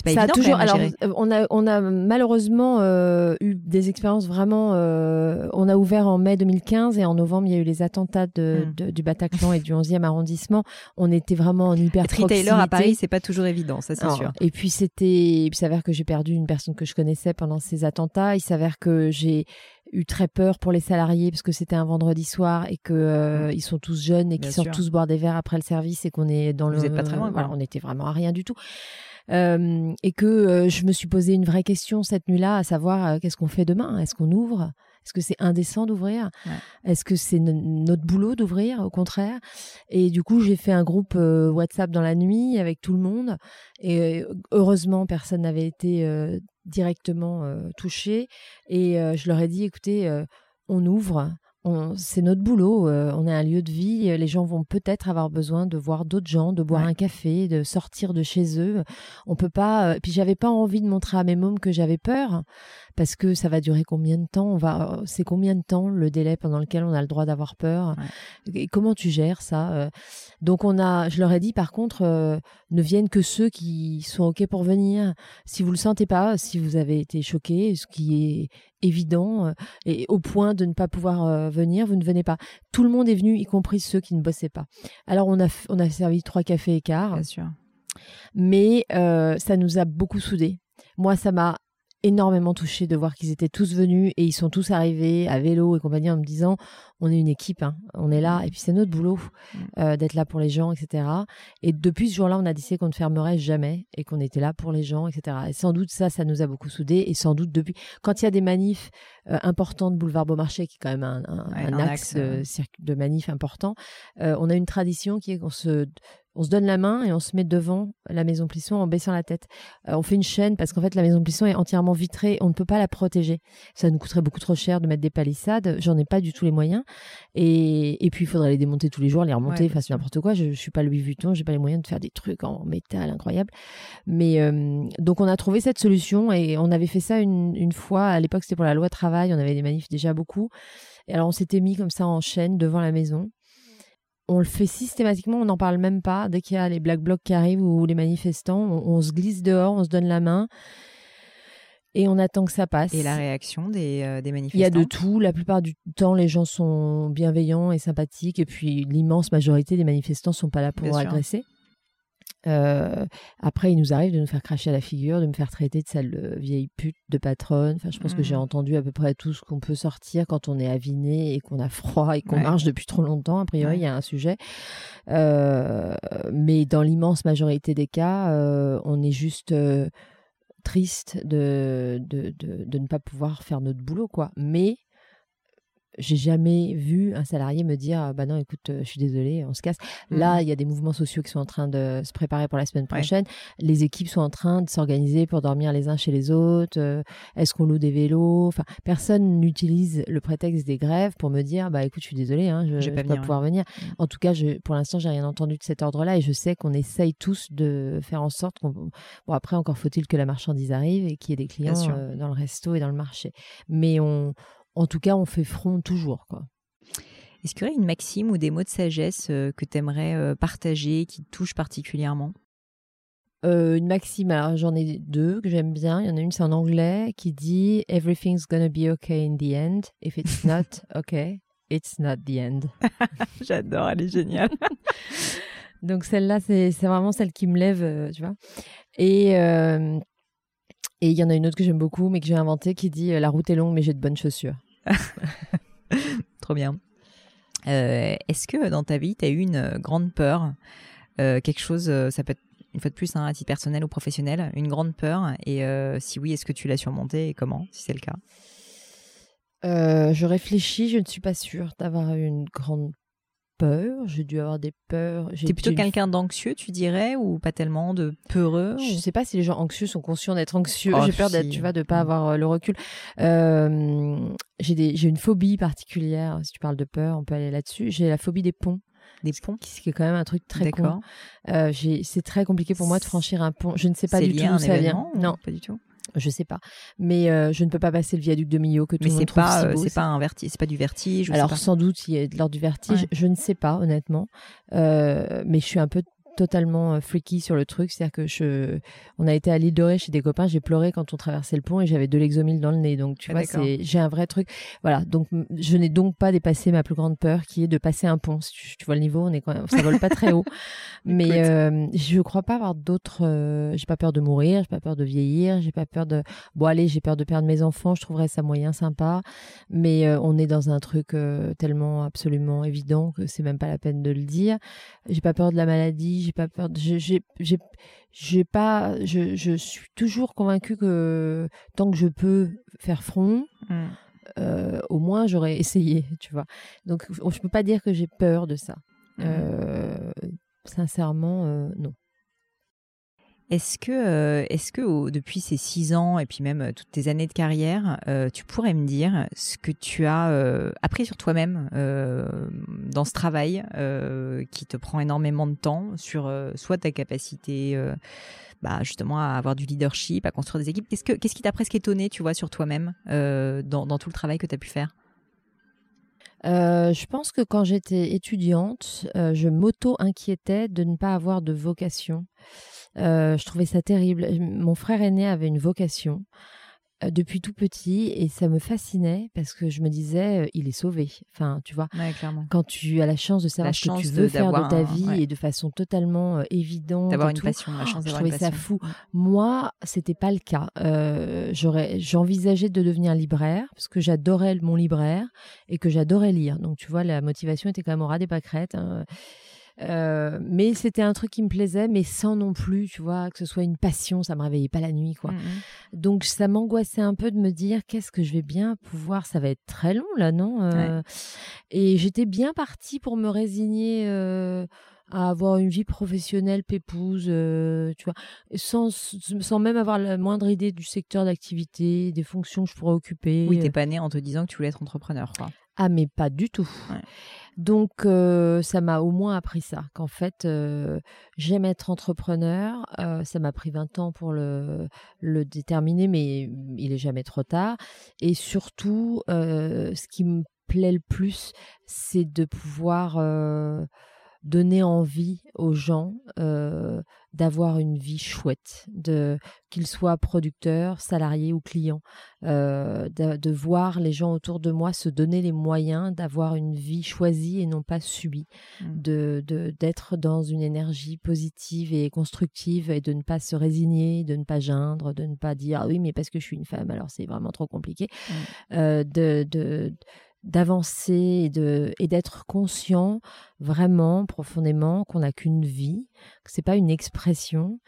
pas ça a évident toujours. alors, euh, on a, on a malheureusement euh, eu des expériences vraiment. euh, on a ouvert en mai 2015 et en novembre, il y a eu les attentats de, Mm. de- du Bataclan et du 11e arrondissement. On était vraiment en hyper Être retailer à Paris, c'est pas toujours évident, ça c'est sûr. Et puis c'était, il s'avère que j'ai perdu une personne que je connaissais pendant ces attentats. Il s'avère que j'ai eu très peur pour les salariés parce que c'était un vendredi soir et que euh, ils sont tous jeunes et qu'ils sortent tous boire des verres après le service et qu'on est dans Vous le. êtes pas très loin. Voilà, on était vraiment à rien du tout. Euh, et que euh, je me suis posé une vraie question cette nuit-là, à savoir qu'est-ce qu'on fait demain? Est-ce qu'on ouvre? Est-ce que c'est indécent d'ouvrir? Ouais. Est-ce que c'est no- notre boulot d'ouvrir Au contraire? Et du coup, j'ai fait un groupe euh, WhatsApp dans la nuit avec tout le monde. Et heureusement, personne n'avait été euh, directement touché. Et je leur ai dit, écoutez, on ouvre. C'est notre boulot, euh, on est un lieu de vie, euh, les gens vont peut-être avoir besoin de voir d'autres gens, de boire Ouais. un café, de sortir de chez eux. On peut pas. euh, Puis j'avais pas envie de montrer à mes mômes que j'avais peur, parce que ça va durer combien de temps On va, euh, c'est combien de temps le délai pendant lequel on a le droit d'avoir peur Et comment tu gères ça Donc on a, je leur ai dit par contre, euh, ne viennent que ceux qui sont ok pour venir. Si vous le sentez pas, si vous avez été choqué, ce qui est évident, et au point de ne pas pouvoir venir, vous ne venez pas. Tout le monde est venu, y compris ceux qui ne bossaient pas. Alors on a, on a servi trois cafés écarts Bien sûr. mais euh, ça nous a beaucoup soudés. Moi, ça m'a énormément touché de voir qu'ils étaient tous venus et ils sont tous arrivés à vélo et compagnie en me disant on est une équipe, hein, on est là et puis c'est notre boulot euh, d'être là pour les gens, etc. Et depuis ce jour-là, on a décidé qu'on ne fermerait jamais et qu'on était là pour les gens, etc. Et sans doute ça, ça nous a beaucoup soudés et sans doute depuis quand il y a des manifs euh, importants de boulevard Beaumarchais qui est quand même un, un- Ouais, un un axe, axe, de, de manif important, euh, on a une tradition qui est qu'on se on se donne la main et on se met devant la maison Plisson en baissant la tête. Euh, on fait une chaîne parce qu'en fait la maison Plisson est entièrement vitrée, on ne peut pas la protéger. Ça nous coûterait beaucoup trop cher de mettre des palissades, j'en ai pas du tout les moyens. Et, et puis il faudrait les démonter tous les jours, les remonter, enfin c'est n'importe quoi. Je, je suis pas Louis Vuitton, j'ai pas les moyens de faire des trucs en métal incroyables. Mais euh, donc on a trouvé cette solution et on avait fait ça une, une fois. À l'époque c'était pour la loi travail, on avait des manifs déjà beaucoup. Et alors on s'était mis comme ça en chaîne devant la maison. On le fait systématiquement, on n'en parle même pas. Dès qu'il y a les black blocs qui arrivent ou les manifestants, on, on se glisse dehors, on se donne la main et on attend que ça passe. Et la réaction des, euh, des manifestants Il y a de tout. La plupart du temps, les gens sont bienveillants et sympathiques. Et puis, l'immense majorité des manifestants sont pas là pour Bien sûr. Euh, après, il nous arrive de nous faire cracher à la figure, de me faire traiter de sale euh, vieille pute, de patronne. Enfin, je pense que j'ai entendu à peu près tout ce qu'on peut sortir quand on est aviné et qu'on a froid et qu'on Ouais. marche depuis trop longtemps. A priori, Ouais. il y a un sujet. Euh, mais dans l'immense majorité des cas, euh, on est juste triste de, de, de, de ne pas pouvoir faire notre boulot, quoi. Mais j'ai jamais vu un salarié me dire ah bah non écoute euh, je suis désolé on se casse. Là il y a des mouvements sociaux qui sont en train de se préparer pour la semaine Ouais. prochaine. Les équipes sont en train de s'organiser pour dormir les uns chez les autres euh, est-ce qu'on loue des vélos? Enfin personne n'utilise le prétexte des grèves pour me dire bah écoute je suis désolé hein, je, Je vais pas venir, pouvoir venir. Mm. en tout cas je, pour l'instant j'ai rien entendu de cet ordre là et je sais qu'on essaye tous de faire en sorte qu'on bon après encore faut-il que la marchandise arrive et qu'il y ait des clients euh, dans le resto et dans le marché. Mais on en tout cas, on fait front toujours. Quoi. Est-ce qu'il y aurait une maxime ou des mots de sagesse euh, que tu aimerais partager, qui te touchent particulièrement? Euh, une maxime, alors j'en ai deux que j'aime bien. Il y en a une, c'est en anglais, qui dit Everything's gonna be okay in the end. If it's not, okay, it's not the end. J'adore, elle est géniale. Donc celle-là, c'est vraiment celle qui me lève, euh, tu vois. Et euh, et il y en a une autre que j'aime beaucoup, mais que j'ai inventée, qui dit La route est longue, mais j'ai de bonnes chaussures. Trop bien. Est-ce que dans ta vie, tu as eu une grande peur Quelque chose, ça peut être une fois de plus, hein, à titre personnel ou professionnel, une grande peur Et si oui, est-ce que tu l'as surmontée et comment, si c'est le cas? Je réfléchis, je ne suis pas sûre d'avoir une grande peur, j'ai dû avoir des peurs. T'es plutôt quelqu'un d'anxieux, tu dirais, ou pas tellement de peureux Je ne sais pas si les gens anxieux sont conscients d'être anxieux. Oh, j'ai peur d'être, tu vois, de pas avoir euh, le recul. Euh, j'ai une phobie particulière. Si tu parles de peur, on peut aller là-dessus. J'ai la phobie des ponts. Des ponts? Ce qui est quand même un truc très con. Euh, c'est très compliqué pour moi de franchir un pont. Je ne sais pas du tout où ça vient. Non, pas du tout? Je sais pas, mais euh, je ne peux pas passer le viaduc de Millau que tout le monde trouve pas, si euh, c'est pas un vertige, c'est pas du vertige. Alors sans doute il y a de l'ordre du vertige. Je ne sais pas honnêtement, euh, mais je suis un peu totalement euh, freaky sur le truc. C'est-à-dire que je, on a été à l'île de Ré chez des copains, j'ai pleuré quand on traversait le pont et j'avais de l'exomile dans le nez. Donc, tu ah, vois, c'est, j'ai un vrai truc. Voilà. Donc, je n'ai donc pas dépassé ma plus grande peur qui est de passer un pont. tu, vois le niveau, on est quand même, ça vole pas très haut. Mais, euh, je crois pas avoir d'autres, euh, j'ai pas peur de mourir, j'ai pas peur de vieillir, j'ai pas peur de, bon, allez, j'ai peur de perdre mes enfants, je trouverais ça moyen sympa. Mais euh, on est dans un truc tellement absolument évident que c'est même pas la peine de le dire. J'ai pas peur de la maladie, j'ai pas peur. J'ai, j'ai, pas. Je, je suis toujours convaincue que tant que je peux faire front, mm. euh, au moins j'aurais essayé, tu vois. Donc je peux pas dire que j'ai peur de ça. Mm. Euh, sincèrement, euh, non. Est-ce que, euh, est-ce que depuis ces six ans et puis même euh, toutes tes années de carrière, euh, tu pourrais me dire ce que tu as appris sur toi-même dans ce travail qui te prend énormément de temps sur soit ta capacité bah, justement à avoir du leadership, à construire des équipes? Qu'est-ce, que, qu'est-ce qui t'a presque étonné, tu vois, sur toi-même dans tout le travail que tu as pu faire? Je pense que quand j'étais étudiante, je m'auto-inquiétais de ne pas avoir de vocation. Euh, je trouvais ça terrible. Mon frère aîné avait une vocation euh, depuis tout petit et ça me fascinait parce que je me disais euh, il est sauvé. Enfin tu vois quand tu as la chance de savoir ce que tu veux faire de ta vie et de façon totalement évidente d'avoir une passion la chance je trouvais ça fou. Moi c'était pas le cas. J'aurais j'envisageais de devenir libraire parce que j'adorais mon libraire et que j'adorais lire. Donc tu vois la motivation était quand même au ras des pâquerettes hein. Euh, mais c'était un truc qui me plaisait, mais sans non plus, tu vois, que ce soit une passion, ça me réveillait pas la nuit, quoi. Mmh, mmh. Donc ça m'angoissait un peu de me dire qu'est-ce que je vais bien pouvoir, ça va être très long là, non euh, Et j'étais bien partie pour me résigner. Euh, à avoir une vie professionnelle pépouse, tu vois, sans, sans même avoir la moindre idée du secteur d'activité, des fonctions que je pourrais occuper. Oui, t'es pas né en te disant que tu voulais être entrepreneur, quoi. Ah, mais pas du tout. Donc, euh, ça m'a au moins appris ça, qu'en fait, euh, j'aime être entrepreneur. Euh, ça m'a pris 20 ans pour le, le déterminer, mais il est jamais trop tard. Et surtout, ce qui me plaît le plus, c'est de pouvoir donner envie aux gens euh, d'avoir une vie chouette, de qu'ils soient producteurs, salariés ou clients, euh, de, voir les gens autour de moi se donner les moyens d'avoir une vie choisie et non pas subie, mmh. de d'être dans une énergie positive et constructive et de ne pas se résigner, de ne pas geindre, de ne pas dire ah oui mais parce que je suis une femme alors c'est vraiment trop compliqué, mmh. euh, de, de d'avancer et de et d'être conscient vraiment profondément qu'on n'a qu'une vie, que c'est pas une expression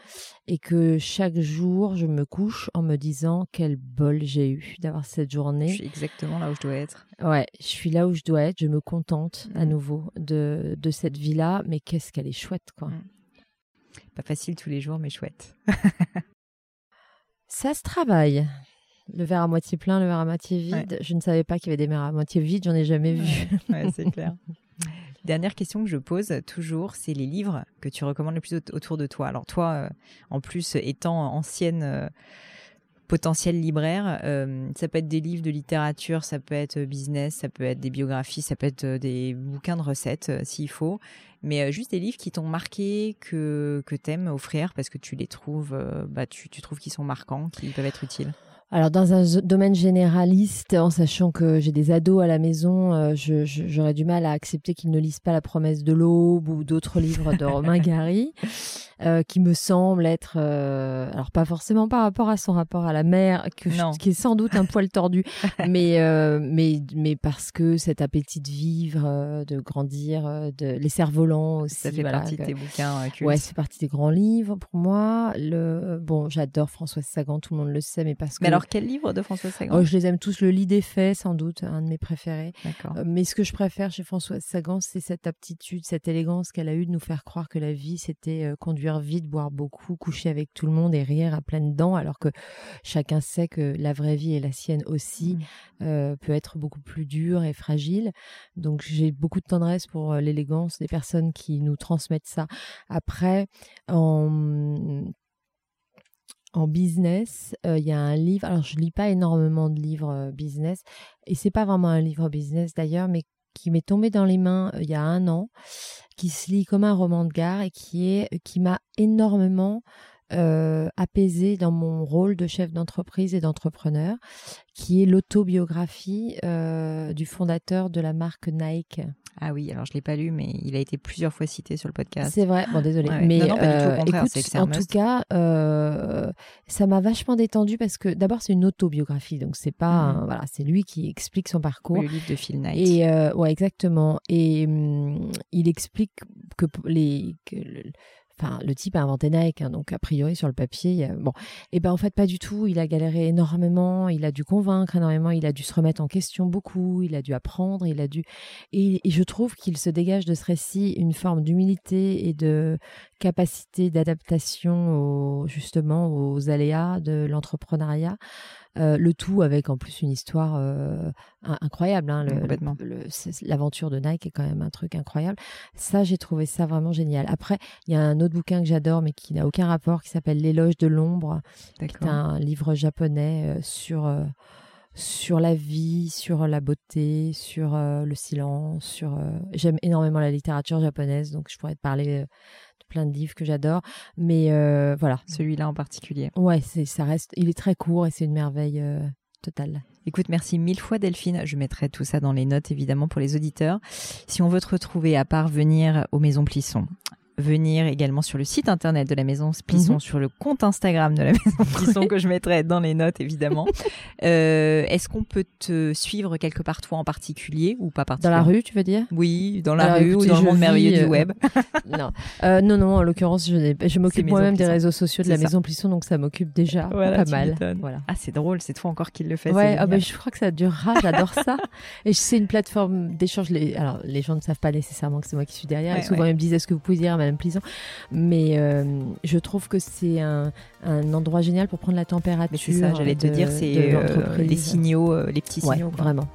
et que chaque jour je me couche en me disant quel bol j'ai eu d'avoir cette journée. Je suis exactement là où je dois être. Ouais, je suis là où je dois être, je me contente à mmh. nouveau de, de cette vie-là, mais qu'est-ce qu'elle est chouette quoi. Mmh. Pas facile tous les jours mais chouette. Ça se travaille le verre à moitié plein, le verre à moitié vide. Je ne savais pas qu'il y avait des verres à moitié vides, j'en ai jamais vu. Ouais, c'est clair. Dernière question que je pose toujours, c'est les livres que tu recommandes le plus autour de toi. Alors toi, euh, en plus étant ancienne euh, potentielle libraire, euh, ça peut être des livres de littérature, ça peut être business, ça peut être des biographies, ça peut être des bouquins de recettes s'il faut, mais juste des livres qui t'ont marqué, que, que aimes offrir parce que tu les trouves, bah, tu, tu trouves qu'ils sont marquants, qu'ils peuvent être utiles. Alors dans un domaine généraliste, en sachant que j'ai des ados à la maison, euh, j'aurais du mal à accepter qu'ils ne lisent pas La promesse de l'aube ou d'autres livres de Romain Gary, euh, qui me semblent être, euh, alors pas forcément par rapport à son rapport à la mère, que qui est sans doute un poil tordu, mais mais mais parce que cet appétit de vivre, de grandir, de les cerfs-volants aussi. Ça fait partie de tes bouquins. Ouais, c'est partie des grands livres pour moi. Le bon, j'adore Françoise Sagan, tout le monde le sait, mais parce que alors, quel livre de Françoise Sagan? Oh, Je les aime tous. Le lit des faits, sans doute, un de mes préférés. Euh, mais ce que je préfère chez Françoise Sagan, c'est cette aptitude, cette élégance qu'elle a eue de nous faire croire que la vie, c'était euh, vite, boire beaucoup, coucher avec tout le monde et rire à pleines dents, alors que chacun sait que la vraie vie et la sienne aussi mmh. euh, peut être beaucoup plus dure et fragile. Donc, j'ai beaucoup de tendresse pour l'élégance des personnes qui nous transmettent ça. Après, en en business, euh, il y a un livre. Alors, je lis pas énormément de livres euh, business, et c'est pas vraiment un livre business d'ailleurs, mais qui m'est tombé dans les mains euh, il y a un an, qui se lit comme un roman de gare et qui est qui m'a énormément apaisé dans mon rôle de chef d'entreprise et d'entrepreneur, qui est l'autobiographie du fondateur de la marque Nike. Ah oui, alors je l'ai pas lu, mais il a été plusieurs fois cité sur le podcast. C'est vrai. Bon, désolé. Mais euh, écoute, en tout cas, euh, ça m'a vachement détendu parce que d'abord c'est une autobiographie, donc c'est pas mhm. voilà, c'est lui qui explique son parcours. le livre de Phil Knight. Et euh, ouais, exactement. Et hum, il explique que les que Enfin, le type a inventé Nike, hein, donc a priori sur le papier, bon, et eh ben en fait pas du tout. Il a galéré énormément, il a dû convaincre énormément, il a dû se remettre en question beaucoup, il a dû apprendre, il a dû. Et, je trouve qu'il se dégage de ce récit une forme d'humilité et de capacité d'adaptation justement aux aléas de l'entrepreneuriat. Euh, le tout avec en plus une histoire euh, incroyable. Hein, L'aventure de Nike est quand même un truc incroyable. Ça, j'ai trouvé ça vraiment génial. Après, il y a un autre bouquin que j'adore, mais qui n'a aucun rapport, qui s'appelle L'éloge de l'ombre, qui est un livre japonais euh, sur sur la vie, sur la beauté, sur le silence, sur j'aime énormément la littérature japonaise donc je pourrais te parler plein de livres que j'adore. Mais euh, voilà. Celui-là en particulier. Ouais, c'est, ça reste, il est très court et c'est une merveille euh, totale. Écoute, merci mille fois Delphine. Je mettrai tout ça dans les notes évidemment pour les auditeurs. Si on veut te retrouver à part venir aux Maisons Plisson, venir également sur le site internet de la Maison Plisson, mhm. sur le compte Instagram de la Maison Plisson que je mettrai dans les notes évidemment. Euh, Est-ce qu'on peut te suivre quelque part toi en particulier ou pas particulièrement Dans la rue, tu veux dire? Oui, dans la rue ou dans le monde merveilleux du euh, web. non. Euh, non, non, en l'occurrence, je, je m'occupe moi-même des réseaux sociaux de la Maison Plisson, donc ça m'occupe déjà pas mal. Voilà. Ah, c'est drôle, c'est toi encore qui le fait. Ouais, ah, bah, je crois que ça durera, j'adore ça. Et c'est une plateforme d'échange. Les... Alors, les gens ne savent pas nécessairement que c'est moi qui suis derrière. et souvent, ils me disent est-ce que vous pouvez dire plaisant. Mais euh, je trouve que c'est un, endroit génial pour prendre la température. C'est ça, j'allais te dire, c'est euh, les signaux, euh, les petits signaux. vraiment.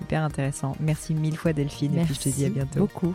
Hyper intéressant. Merci mille fois Delphine Merci et puis je te dis à bientôt. beaucoup.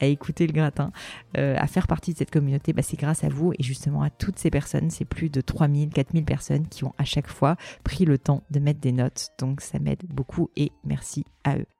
à écouter le gratin, euh, à faire partie de cette communauté, bah, c'est grâce à vous et justement à toutes ces personnes c'est plus de 3000, 4000 personnes qui ont à chaque fois pris le temps de mettre des notes. Donc ça m'aide beaucoup et merci à eux.